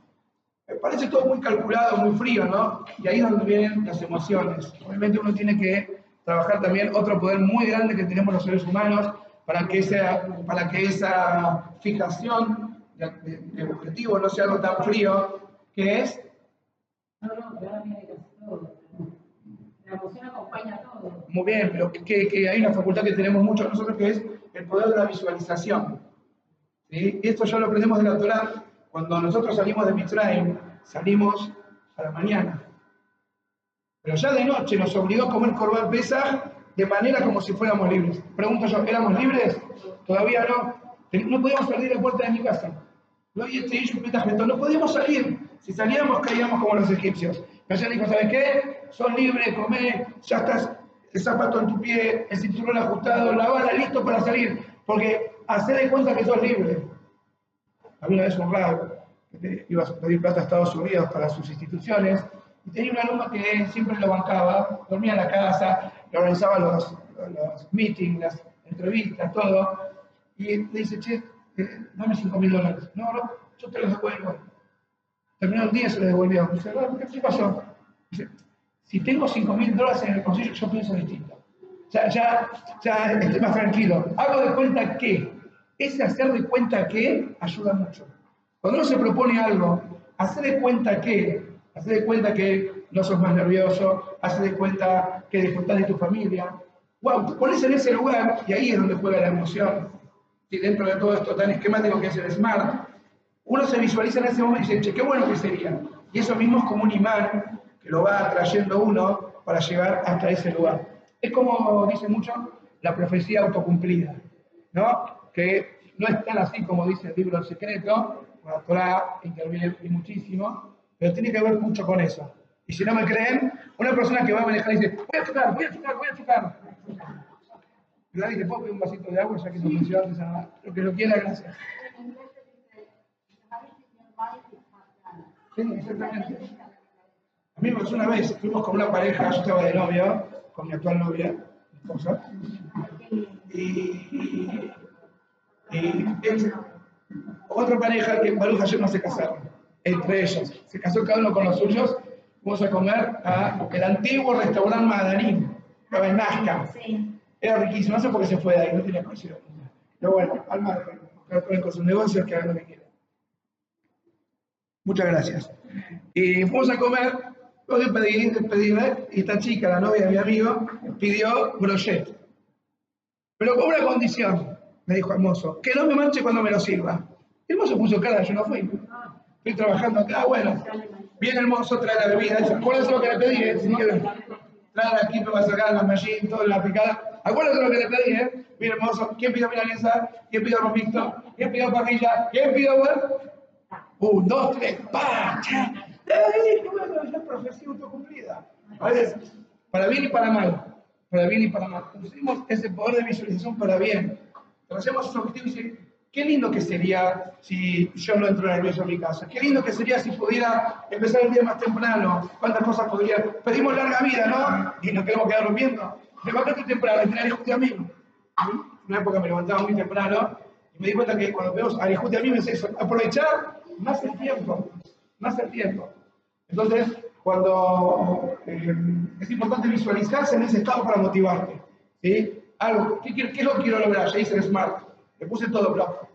Me parece todo muy calculado, muy frío, ¿no? Y ahí es donde vienen las emociones. Obviamente uno tiene que trabajar también otro poder muy grande que tenemos los seres humanos para que, esa, para que esa fijación del objetivo no sea algo tan frío que es... No, no, pero todo. La emoción acompaña todo. Muy bien, pero que, que, hay una facultad que tenemos muchos nosotros que es el poder de la visualización. ¿Sí? Esto ya lo aprendemos de la Torah. Cuando nosotros salimos de Mitzrayim, salimos a la mañana. Pero ya de noche nos obligó a comer Corban Pesach de manera como si fuéramos libres. Pregunto yo, ¿éramos libres? Todavía no. No podíamos salir de la puerta de mi casa. No podíamos salir. Si salíamos, caíamos como los egipcios. Allá dijo, ¿sabes qué? Son libres, comé, ya estás el zapato en tu pie, el cinturón ajustado, la bala listo para salir. Porque hace de cuenta que sos libre. Había una vez un raro que iba a pedir plata a Estados Unidos para sus instituciones tenía un alumno que siempre lo bancaba, dormía en la casa, le organizaba los, los meetings, las entrevistas, todo. Y le dice, che, eh, dame 5 mil dólares. No, no, yo te los devuelvo. Terminó el día se lo devolvió. Dice, ¿qué pasó? Dice, si tengo 5 mil dólares en el bolsillo, yo pienso distinto. Ya, ya, ya estoy más tranquilo. Hago de cuenta que ese hacer de cuenta que ayuda mucho. Cuando uno se propone algo, hacer de cuenta que, hacer de cuenta que no sos más nervioso, hacer de cuenta que disfrutás de tu familia. Wow, te pones en ese lugar y ahí es donde juega la emoción. Y dentro de todo esto tan esquemático que es el SMART, uno se visualiza en ese momento y dice, che, qué bueno que sería. Y eso mismo es como un imán que lo va atrayendo uno para llegar hasta ese lugar. Es como dice mucho la profecía autocumplida, ¿no? Que no es tan así como dice el libro secreto, la Torah interviene muchísimo, pero tiene que ver mucho con eso. Y si no me creen, una persona que va a manejar y dice, voy a chocar, voy a chocar, voy a chocar. Y ¿te puedo pedir un vasito de agua ya que no funciona? Lo que lo quiera, gracias. Sí, exactamente. A mí me pasó una vez, fuimos con una pareja, yo estaba de novia, con mi actual novia, mi esposa, y, y, otra pareja que Baruch ayer no se casaron, entre ellos. Se casó cada uno con los suyos, fuimos a comer a el antiguo restaurante Madarín, estaba en Nazca. Era riquísimo, no sé por qué se fue de ahí, no tenía conocido. Pero bueno, al margen, con sus negocios que hagan lo que quieran. Muchas gracias. Y fuimos a comer, de pedir, despedirme, y esta chica, la novia de mi amigo, pidió brochet. Pero con una condición, me dijo el mozo, que no me manche cuando me lo sirva. El mozo puso cara, yo no fui. Estoy trabajando acá, bueno. Viene el mozo, trae la bebida, dice, ¿cuál es lo que le pedí? Eh? Trae aquí, me va a sacar la machine, toda la picada. Acuérdate lo que le pedí, ¿eh? Mira, hermoso, ¿quién pidió milanesa? ¿Quién pidió romito? ¿Quién pidió parrilla? ¿Quién pidió, bueno? Un, dos, tres, pa, ¡Ay, qué bueno! Ya profecía autocumplida. Veces, para bien y para mal. Para bien y para mal. Usemos ese poder de visualización para bien. Tracemos un objetivo y qué lindo que sería si yo no entro nervioso en mi casa. Qué lindo que sería si pudiera empezar el día más temprano. Cuántas cosas podría. Pedimos larga vida, ¿no? Y nos queremos quedar durmiendo. Levántate temprano, al final discute a mí. Una época me levantaba muy temprano y me di cuenta que cuando vemos a mí es eso, aprovechar más el tiempo, más el tiempo. Entonces, cuando eh, es importante visualizarse en ese estado para motivarte. ¿sí? Algo, ¿qué, qué, qué es lo que quiero lograr? Ya hice el SMART, le puse todo blanco.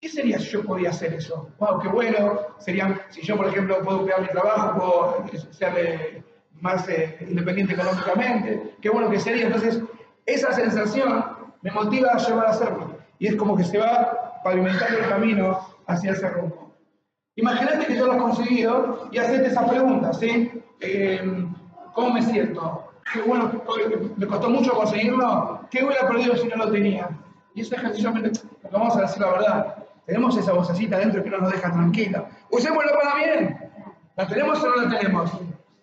¿Qué sería si yo podía hacer eso? ¡Wow, qué bueno! Sería, si yo, por ejemplo, puedo cuidar mi trabajo, puedo ser eh, más eh, independiente económicamente, qué bueno que sería. Entonces, esa sensación me motiva a llevar a hacerlo. Y es como que se va pavimentando el camino hacia ese rumbo. Imagínate que yo lo has conseguido y hacete esa pregunta, ¿sí? Eh, ¿Cómo me siento? Qué bueno, me costó mucho conseguirlo. ¿Qué hubiera perdido si no lo tenía? Y ese ejercicio, vamos a decir la verdad, tenemos esa vocecita dentro que no nos deja tranquila. Usémosla para bien. ¿La tenemos o no la tenemos?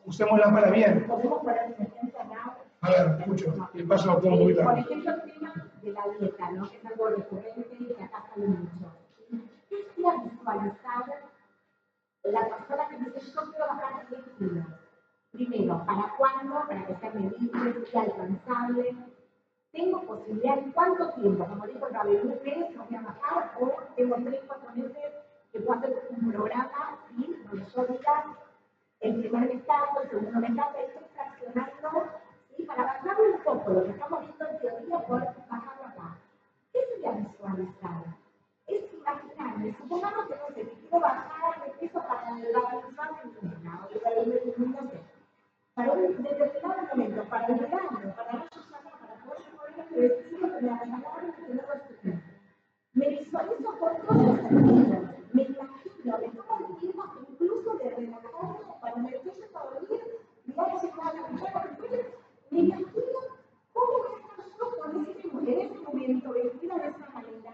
Usémosla para bien. ¿Podemos poner un ejemplo acá? A ver, escucho. Y paso a poquito. Por ejemplo, el tema de la dieta, ¿no? Que es algo recurrente y que acá sale mucho. ¿Qué sería visualizar la persona que dice yo quiero bajar 10 kilos? Primero, ¿para cuándo? Para que sea medible, sea alcanzable. ¿Tengo posibilidad en cuánto tiempo? Como dijo el Rabel, un mes voy a bajar o tengo 3, 4 meses que puedo hacer un programa y donde yo el primer vistazo, el segundo vistazo, estoy fraccionando ¿sí? para bajar un poco lo que estamos viendo en teoría por bajarlo acá. ¿Qué sería visualizar? Es imaginarme, supongamos que no sé, que quiero bajar de peso para la persona femenina o para el no un determinado momento, para el verano, para no para poder poner el vestido que me visualizo por todos los sentidos, me imagino, me tomo el tiempo incluso de relajarme para me yendo a dormir, mirando si puedo la pijama, me imagino cómo voy a estar yo con ese, en ese momento, vestida de esa manera.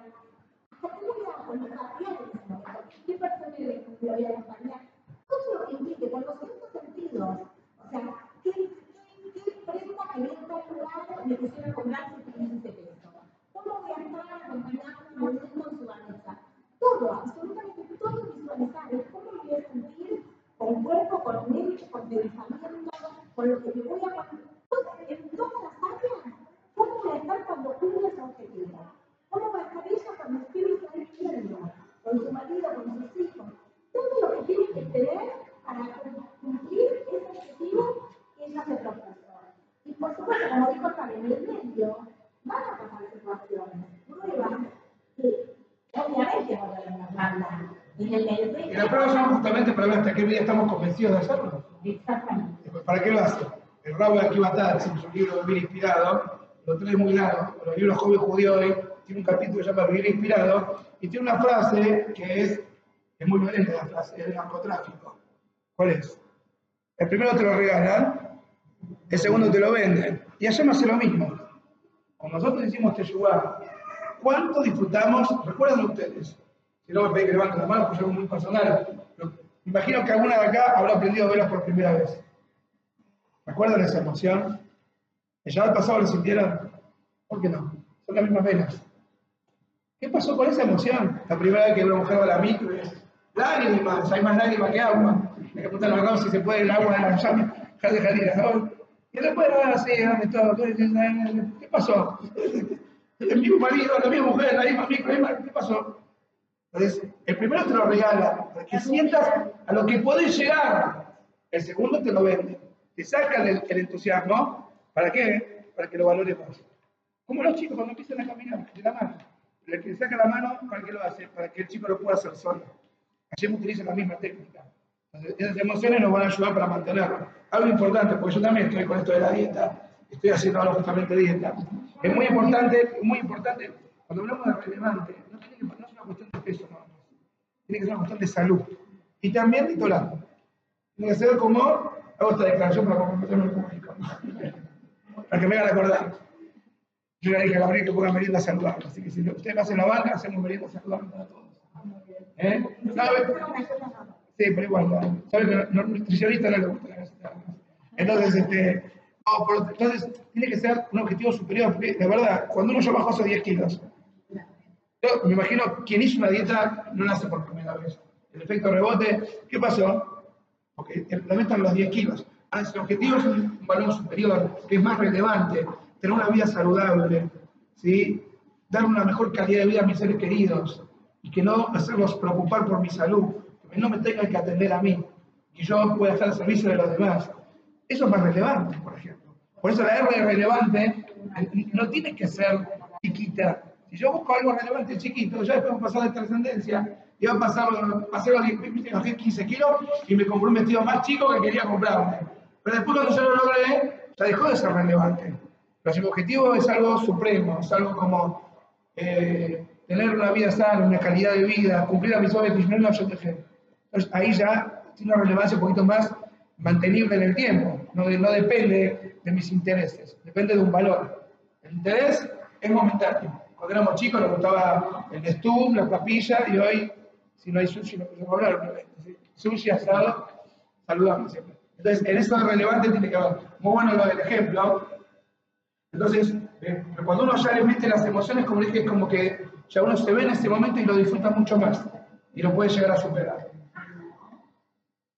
¿Hasta qué voy a colocar en ese momento? ¿Qué persona le voy a acompañar? Todo lo que implique, con los cinco sentidos. O sea, ¿qué, quisiera comprar si tuviese ese peso? ¿Cómo voy a estar acompañando a un vanessa? Todo, absolutamente todo visualizar. Cómo me voy a sentir con cuerpo, con mente, con pensamiento, con lo que me voy a en todas las áreas. ¿Cómo voy a estar cuando cumpla ese objetivo? ¿Cómo va a estar ella cuando esté viviendo? Con su marido, con sus hijos. Todo lo que tiene que tener para cumplir ese objetivo que ella se propuso. Y por supuesto, como dijo también, en el medio van a pasar situaciones, pruebas, que obviamente van a en el medio. Y las pruebas son justamente para ver hasta qué medida estamos convencidos de hacerlo. Exactamente. ¿Para qué lo hace? El Rabo de Akiva Tatz, en su libro Vivir Inspirado, lo trae muy largo, pero el libro Joven Judío hoy tiene un capítulo que se llama Vivir Inspirado, y tiene una frase que es, es muy violenta la frase, es el narcotráfico. ¿Cuál es? El primero te lo regalan, el segundo te lo venden, y me hace lo mismo. Cuando nosotros hicimos Teshuvah, ¿cuánto disfrutamos? ¿Recuerdan ustedes? Si no me pedí que levanten la mano, pues es algo muy personal. Imagino que alguna de acá habrá aprendido a verlas por primera vez. ¿Recuerdan esa emoción? ¿El Shabbat pasado lo sintieron? ¿Por qué no? Son las mismas venas. ¿Qué pasó con esa emoción? La primera vez que una mujer va a la micro es lágrimas, hay más lágrimas que agua. Hay que preguntar a si se puede el agua de la ¿no? Y después, ah, dame todo. ¿Qué pasó? El mismo marido, la misma mujer, la misma micro, la misma, ¿qué pasó? Entonces, el primero te lo regala, para que sientas a lo que podés llegar. El segundo te lo vende. Te sacan el, entusiasmo. ¿Para qué? Para que lo valores más. Como los chicos cuando empiezan a caminar de la mano. El que saca la mano, ¿para qué lo hace? Para que el chico lo pueda hacer solo. Ayer utiliza la misma técnica. Entonces, esas emociones nos van a ayudar para mantenerlo. Algo importante, porque yo también estoy con esto de la dieta, estoy haciendo ahora justamente dieta. Es muy importante, muy importante, cuando hablamos de relevante, no, tiene que, no es una cuestión de peso nada más. Tiene que ser una cuestión de salud. Y también de tolar. Tiene que ser como, hago esta declaración para comprometerme público. para que me hagan acordar. Yo le dije a Gabriel que ponga merienda saludable, así que si ustedes hacen la banca, hacemos merienda saludable para todos. ¿Eh? No, Sí, pero igual. ¿sabes que no, nutricionista no le gusta? Entonces, este, entonces tiene que ser un objetivo superior, porque la verdad, cuando uno ya bajó esos 10 kilos, yo me imagino quien hizo una dieta no la hace por primera vez. El efecto rebote, ¿qué pasó? Porque la meta los 10 kilos. Ahora, si el objetivo es un valor superior, que es más relevante, tener una vida saludable, ¿sí? dar una mejor calidad de vida a mis seres queridos y que no hacerlos preocupar por mi salud, que no me tengan que atender a mí, que yo pueda estar al servicio de los demás. Eso es más relevante, por ejemplo. Por eso la R relevante no tiene que ser chiquita. Si yo busco algo relevante chiquito, ya después va a pasar de trascendencia y va a pasar, pasar los 15 kilos y me compré un vestido más chico que quería comprarme. Pero después cuando yo lo logré, ya dejó de ser relevante. Pero si mi objetivo es algo supremo, es algo como eh, tener una vida sana, una calidad de vida, cumplir a mis objetivos, no yo Entonces ahí ya tiene una relevancia un poquito más mantenible en el tiempo, no, depende de mis intereses, depende de un valor. El interés es momentáneo. Cuando éramos chicos nos gustaba el stum, la papilla, y hoy, si no hay sushi, no podemos hablar, sushi, asado, saludamos siempre. Entonces, en eso relevante tiene que haber. Muy bueno lo del ejemplo. Entonces, eh, cuando uno ya le mete las emociones, como dije, es como que ya uno se ve en ese momento y lo disfruta mucho más y lo puede llegar a superar.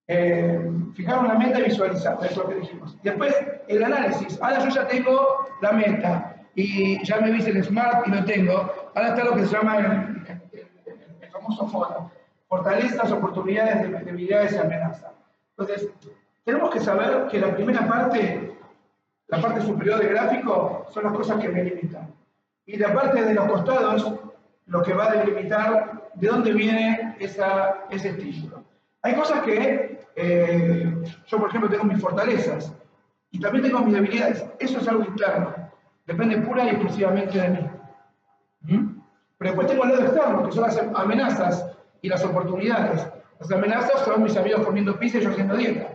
Eh, fijar una meta y visualizar, eso es lo que dijimos. Después, el análisis. Ahora yo ya tengo la meta y ya me viste el SMART y lo tengo. Ahora está lo que se llama el, famoso FODA. Fortalezas, oportunidades, debilidades y amenazas. Entonces, tenemos que saber que la primera parte, la parte superior del gráfico, son las cosas que me limitan. Y la parte de los costados, lo que va a delimitar de dónde viene ese estímulo. Hay cosas que eh, yo, por ejemplo, tengo mis fortalezas y también tengo mis debilidades. Eso es algo interno. Depende pura y exclusivamente de mí. ¿Mm? Pero después tengo el lado externo, que son las amenazas y las oportunidades. Las amenazas son mis amigos comiendo pizza y yo haciendo dieta.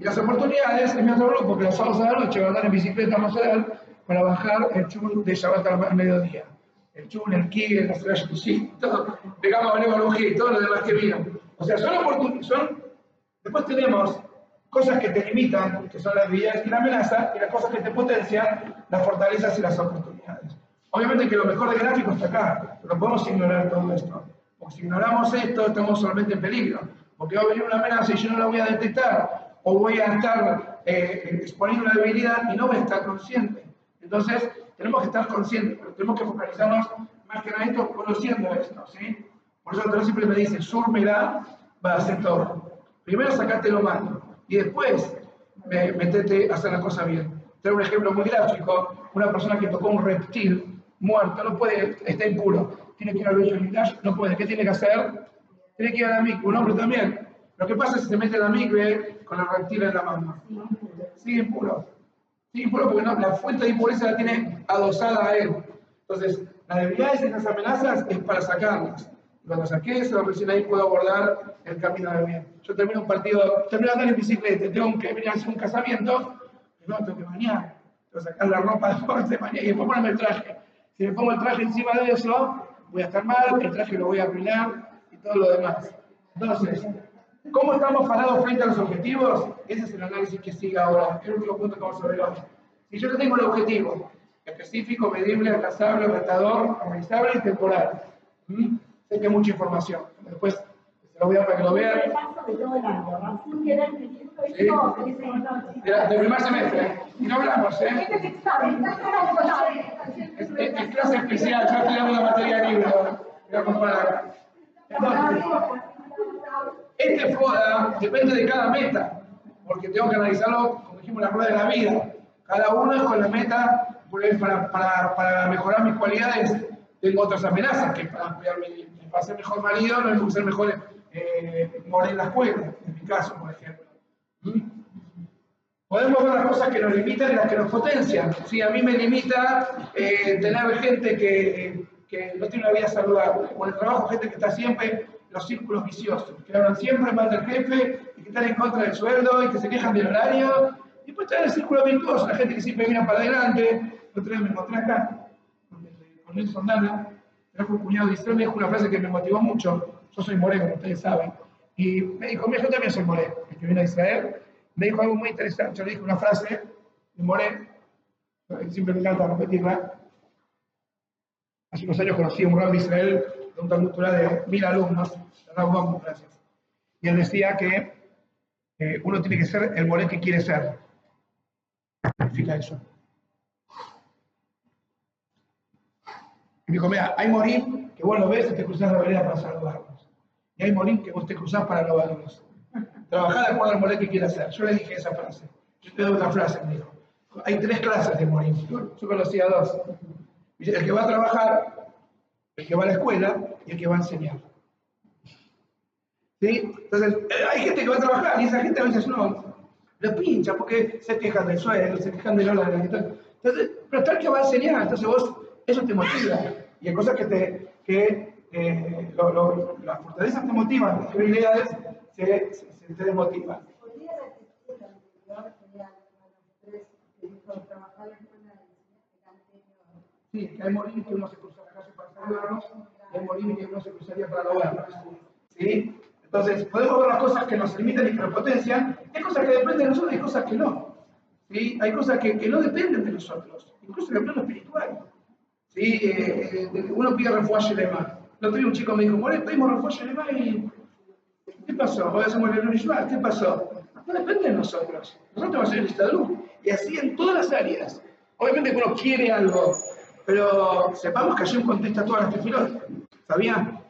Y las oportunidades es mi otro grupo que los sábados a la noche va a andar en bicicleta a Mosel para bajar el chun de Shabbat al mediodía. El chun, el kig, el slash todo. Pegamos a y todo lo demás que vino. O sea, son oportunidades, después tenemos cosas que te limitan, que son las debilidades y la amenaza, y las cosas que te potencian, las fortalezas y las oportunidades. Obviamente que lo mejor del gráfico está acá, pero no podemos ignorar todo esto. Porque si ignoramos esto, estamos solamente en peligro. Porque va a venir una amenaza y yo no la voy a detectar, o voy a estar eh, exponiendo una debilidad y no voy a estar consciente. Entonces, tenemos que estar conscientes, pero tenemos que focalizarnos más que nada esto, conociendo esto, ¿sí? Por eso el siempre me dice, surmela va a hacer todo. Primero sacate lo malo y después metete a hacer la cosa bien. Tengo un ejemplo muy gráfico, una persona que tocó un reptil muerto, no puede, está impuro, tiene que ir al bello no puede, ¿qué tiene que hacer? Tiene que ir a la micro, un hombre también. Lo que pasa es que se mete a la micro con el reptil en la mano. Sigue impuro. Sigue impuro porque la fuente de impureza la tiene adosada a él. Entonces, las debilidades y las amenazas es para sacarlas. Cuando saqué eso, recién ahí puedo abordar el camino de bien. Yo termino un partido, termino andar en bicicleta, tengo que venir a hacer un casamiento, no, tengo que bañar, tengo que sacar la ropa de de mañana y después ponerme el traje. Si me pongo el traje encima de eso, voy a estar mal, el traje lo voy a arruinar y todo lo demás. Entonces, ¿cómo estamos parados frente a los objetivos? Ese es el análisis que sigue ahora, el último punto que vamos a ver hoy. Si yo tengo el objetivo específico, medible, alcanzable, retador, organizable y temporal. Sé que mucha información. Después se lo voy a para que lo vean. Sí. Del primer semestre. Y no hablamos, ¿eh? Es, es, clase especial. Yo estoy dando la materia libre. Voy a comparar. Entonces, este FODA depende de cada meta, porque tengo que analizarlo, como dijimos, la rueda de la vida. Cada uno es con la meta para, para, para mejorar mis cualidades. Tengo otras amenazas que para cuidar mi, para ser mejor marido no es que ser mejor eh, en la escuela, en mi caso, por ejemplo. ¿Mm? Podemos ver las cosas que nos limitan y las que nos potencian. Si a mí me limita eh, tener gente que, que, no tiene una vida saludable, o en el trabajo gente que está siempre en los círculos viciosos, que hablan siempre mal del jefe y que están en contra del sueldo y que se quejan del horario. Y después está el círculo virtuoso, la gente que siempre mira para adelante. Otra vez me encontré acá con Nelson Dana, trajo un cuñado de historia, dijo una frase que me motivó mucho. Yo soy moreno, ustedes saben. Y me dijo, mira, yo también soy Moré, el que viene a Israel. Me dijo algo muy interesante. Yo le dije una frase de Moré, siempre me encanta repetirla. Hace unos años conocí a un rabbi de Israel de un Talmud de mil alumnos, gracias. Y él decía que eh, uno tiene que ser el Moré que quiere ser. ¿Qué significa eso? Y me dijo, mira, hay morín que vos lo ves y te cruzás la vereda para saludarlos. Y hay morín que vos te cruzás para no verlos. Trabajar de acuerdo al morín que quieras hacer. Yo le dije esa frase. Yo te doy otra frase, me dijo. Hay tres clases de morín. Yo conocía dos. El que va a trabajar, el que va a la escuela y el que va a enseñar. ¿Sí? Entonces, eh, hay gente que va a trabajar y esa gente a veces no, lo pincha porque se quejan del suelo, se quejan del hora. Entonces, pero tal que va a enseñar, entonces vos eso te motiva. Y hay cosas que te, que eh, lo, lo, las fortalezas te motivan, las debilidades se, se, se te desmotivan. ¿Podría repetir la anterior que era los tres que dijo trabajar en una Sí, que hay morines que uno se cruza la calle para saludarnos, hay morines que uno se cruzaría para no vernos. ¿Sí? Entonces, podemos ver las cosas que nos limitan y que nos potencian, hay cosas que dependen de nosotros y hay cosas que no. ¿Sí? Hay cosas que, que no dependen de nosotros, incluso en el plano espiritual. ¿Sí? Eh, eh, uno pide refugio lema. El otro día un chico me dijo, More, pedimos refugio lema y... ¿Qué pasó? Hoy hacemos el ¿qué pasó? No depende de nosotros. Nosotros vamos a lista de luz. Y así en todas las áreas. Obviamente uno quiere algo, pero sepamos que Hashem contesta todas las tefilos. ¿Sabían?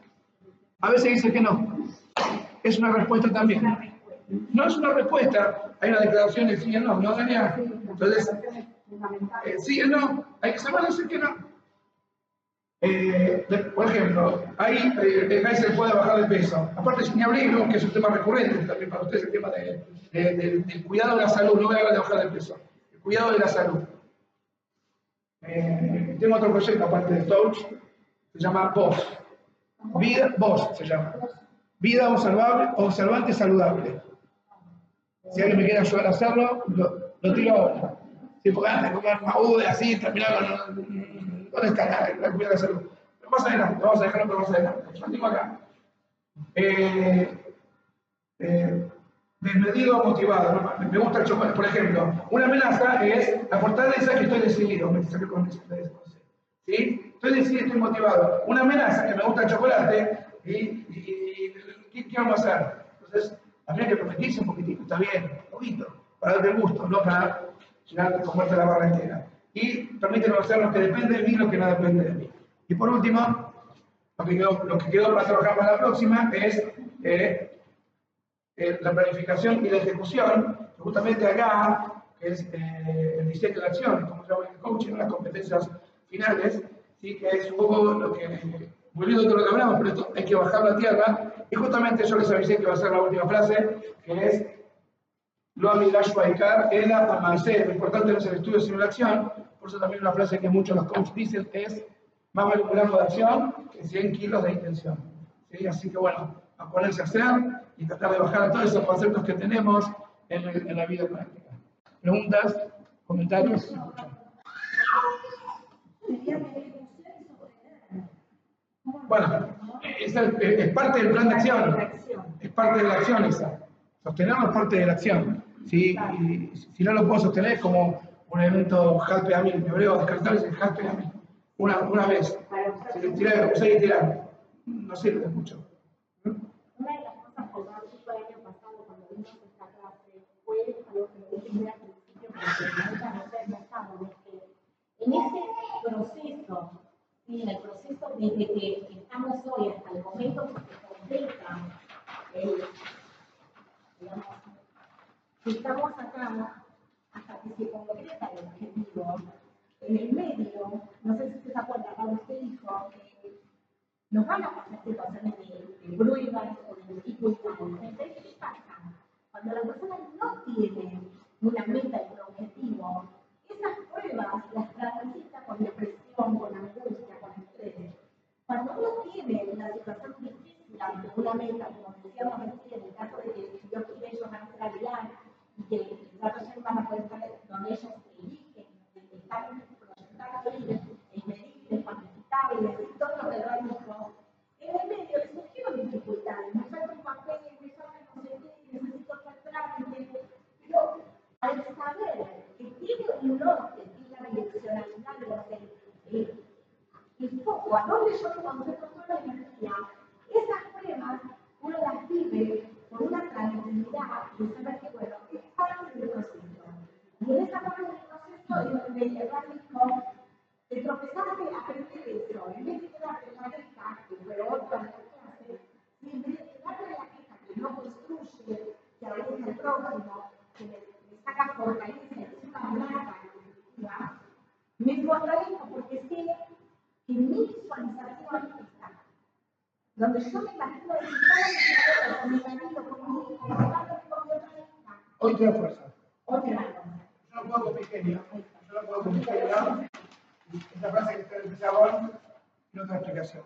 A veces dice que no. Es una respuesta también. No es una respuesta. Hay una declaración de sí o no. No, Daniel. Entonces, eh, sí o no. Hay que saber decir que no. Eh, por ejemplo, ahí eh, ahí se puede bajar de peso. Aparte, sin abrir, que es un tema recurrente también para ustedes, el tema de- de- del- cuidado de la salud. No voy a hablar de bajar de peso. El cuidado de la salud. Eh, tengo otro proyecto aparte de Touch, se llama VOS. Vida, VOS se llama. Vida observable, observante saludable. Si alguien me quiere ayudar a hacerlo, lo, tiro ahora. Si porque antes de comer maúde así, terminar con. ¿Dónde está la, la cuidado de la salud? Pero más adelante, vamos a dejarlo pero más adelante. Tengo acá. Eh, eh, desmedido motivado. ¿no? Me gusta el chocolate. Por ejemplo, una amenaza es la fortaleza que estoy decidido. ¿Sí? Estoy decidido, estoy motivado. Una amenaza que me gusta el chocolate. ¿y, ¿qué, vamos a hacer? Entonces, habría que permitirse un poquitito. Está bien, un poquito. Para darte gusto, no para llegar a comerte la barra entera. Y permíteme hacer lo que depende de mí y lo que no depende de mí. Y por último, lo que quedó, lo que quedó para trabajar para la próxima es eh, eh, la planificación y la ejecución, justamente acá, que es eh, el diseño de la acción, como se llama el coaching, las competencias finales, ¿sí? que es un poco lo que, volviendo a todo lo que hablamos, pero esto hay que bajar la tierra, y justamente yo les avisé que va a ser la última frase, que es lo amigash baikar, ela amase, lo importante no es el estudio sino la acción, por eso también una frase que muchos los coaches dicen es, más vale un gramo de acción que 100 kilos de intención. ¿Sí? Así que bueno, a ponerse a hacer y tratar de bajar a todos esos conceptos que tenemos en, el- la vida práctica. ¿Preguntas? ¿Comentarios? Bueno, es, es parte del plan de acción. Es parte de la acción esa. Sostenerlo es parte de la acción. ¿Sí? Y si no lo puedo sostener como un evento halpe a mí. En descartar es halpe a. Una, una vez. Tiré, usé y tirar. No sirve mucho. En ese proceso, en el proceso desde que estamos hoy hasta el momento que se completa el, digamos, si estamos acá, hasta que se concreta el objetivo, en el medio, no sé si usted se acuerda, cuando usted dijo que nos van a pasar situaciones de, de pruebas o de dificultades. Entonces, ¿qué pasa? Cuando la persona no tiene una meta y un objetivo, esas pruebas las transita con depresión, con angustia, con estrés. Cuando uno tiene una situación difícil ante una meta, como decíamos recién, en el caso de que si Dios quiere ellos van a ser aguilar y que se van a poder estar donde ellos eligen, están proyectando ellos, es medible, cuantificable, y todo lo que Dios dijo, en el medio le surgieron dificultades, me falta un papel, me falta el norte, que es la direccionalidad de los el, el foco, a dónde yo me concentro toda la energía, esas pruebas uno las vive con una tranquilidad y saber que, bueno, es parte del proceso. Y en esa parte del proceso es donde el dijo, te tropezaste, aprender eso, en vez de quedarte en la queja, que fue otra de las clases, y en vez de quedarte en la queja que no construye, que organiza el prójimo, que le, le saca fortaleza, que es una placa efectiva, me fortalezco porque sé que mi visualización está. Donde yo me imagino de con mi marido, con mi hijo, con mi padre, con mi otra hija. Hoy te da fuerza. Otra cosa. Yo no puedo con mi genio. Yo no puedo con mi genio. Esta frase que está en el sabor tiene otra explicación.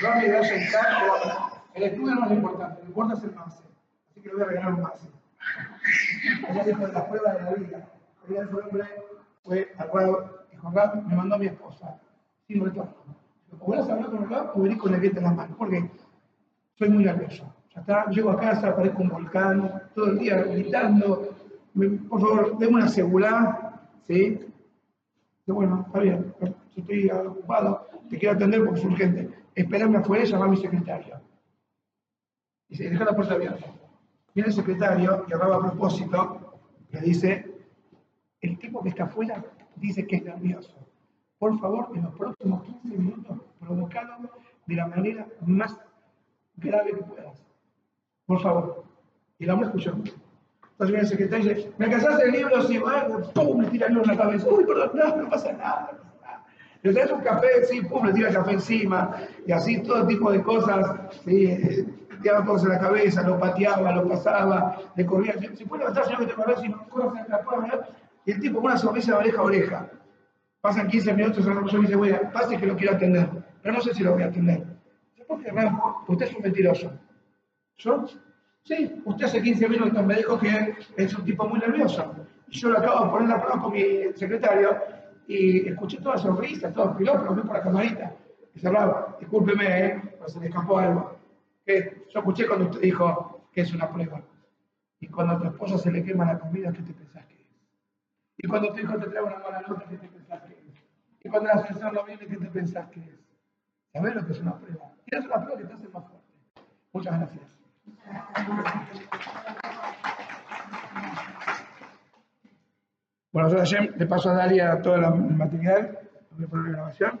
Yo me da sentar, el estudio no es lo importante, lo importante es el máximo. Así que le voy a regalar un máximo. Ella dijo de las pruebas de la vida. El su nombre fue al cual dijo, Rab, me mandó mi esposa, sin retorno. O voy a hablar con Rab o con el viento en las manos, porque soy muy nervioso. Ya está, llego a casa, parezco un volcán, todo el día gritando. Por favor, denme una seguridad, ¿sí? Digo, bueno, está bien, estoy ocupado, te quiero atender porque es urgente. Esperame afuera y llama a mi secretario. Y se deja la puerta abierta. Viene el secretario y hablaba a propósito, le dice, el tipo que está afuera dice que es nervioso. Por favor, en los próximos 15 minutos, provocado de la manera más grave que puedas. Por favor. Y el hombre escuchó. Entonces viene el secretario y dice, ¿me alcanzaste el libro? Sí, bueno, pum, le tira el libro en la cabeza. Uy, perdón, no, no pasa nada. no pasa nada. Le traes un café, sí, pum, le tira el café encima. Y así todo tipo de cosas, sí, eh, tiraba cosas la cabeza, lo pateaba, lo pasaba, le corría. Si puede levantar, señor, que te corre, si no, corre, la puerta, Y el tipo con una sonrisa de oreja a oreja. Pasan 15 minutos, esa persona dice, bueno, pase que lo quiero atender, pero no sé si lo voy a atender. ¿Por qué, Ram? Usted es un mentiroso. ¿Yo? Sí, usted hace 15 minutos me dijo que es un tipo muy nervioso. Y yo lo acabo de poner la prueba con mi secretario y escuché toda sonrisa, todo piloto, lo vi por la camarita. Y se hablaba, discúlpeme, ¿eh? pero se le escapó algo. Que yo escuché cuando usted dijo que es una prueba. Y cuando a tu esposa se le quema la comida, ¿qué te pensás que es? Y cuando tu hijo te trae una mala nota, ¿qué te pensás que es? Y cuando el ascensor no viene, ¿qué te pensás que es? ¿Sabés lo que es una prueba? Y es una prueba que te hace más fuerte. Muchas gracias. Bueno, yo ayer le paso a Dalia todo el material, voy a poner grabación.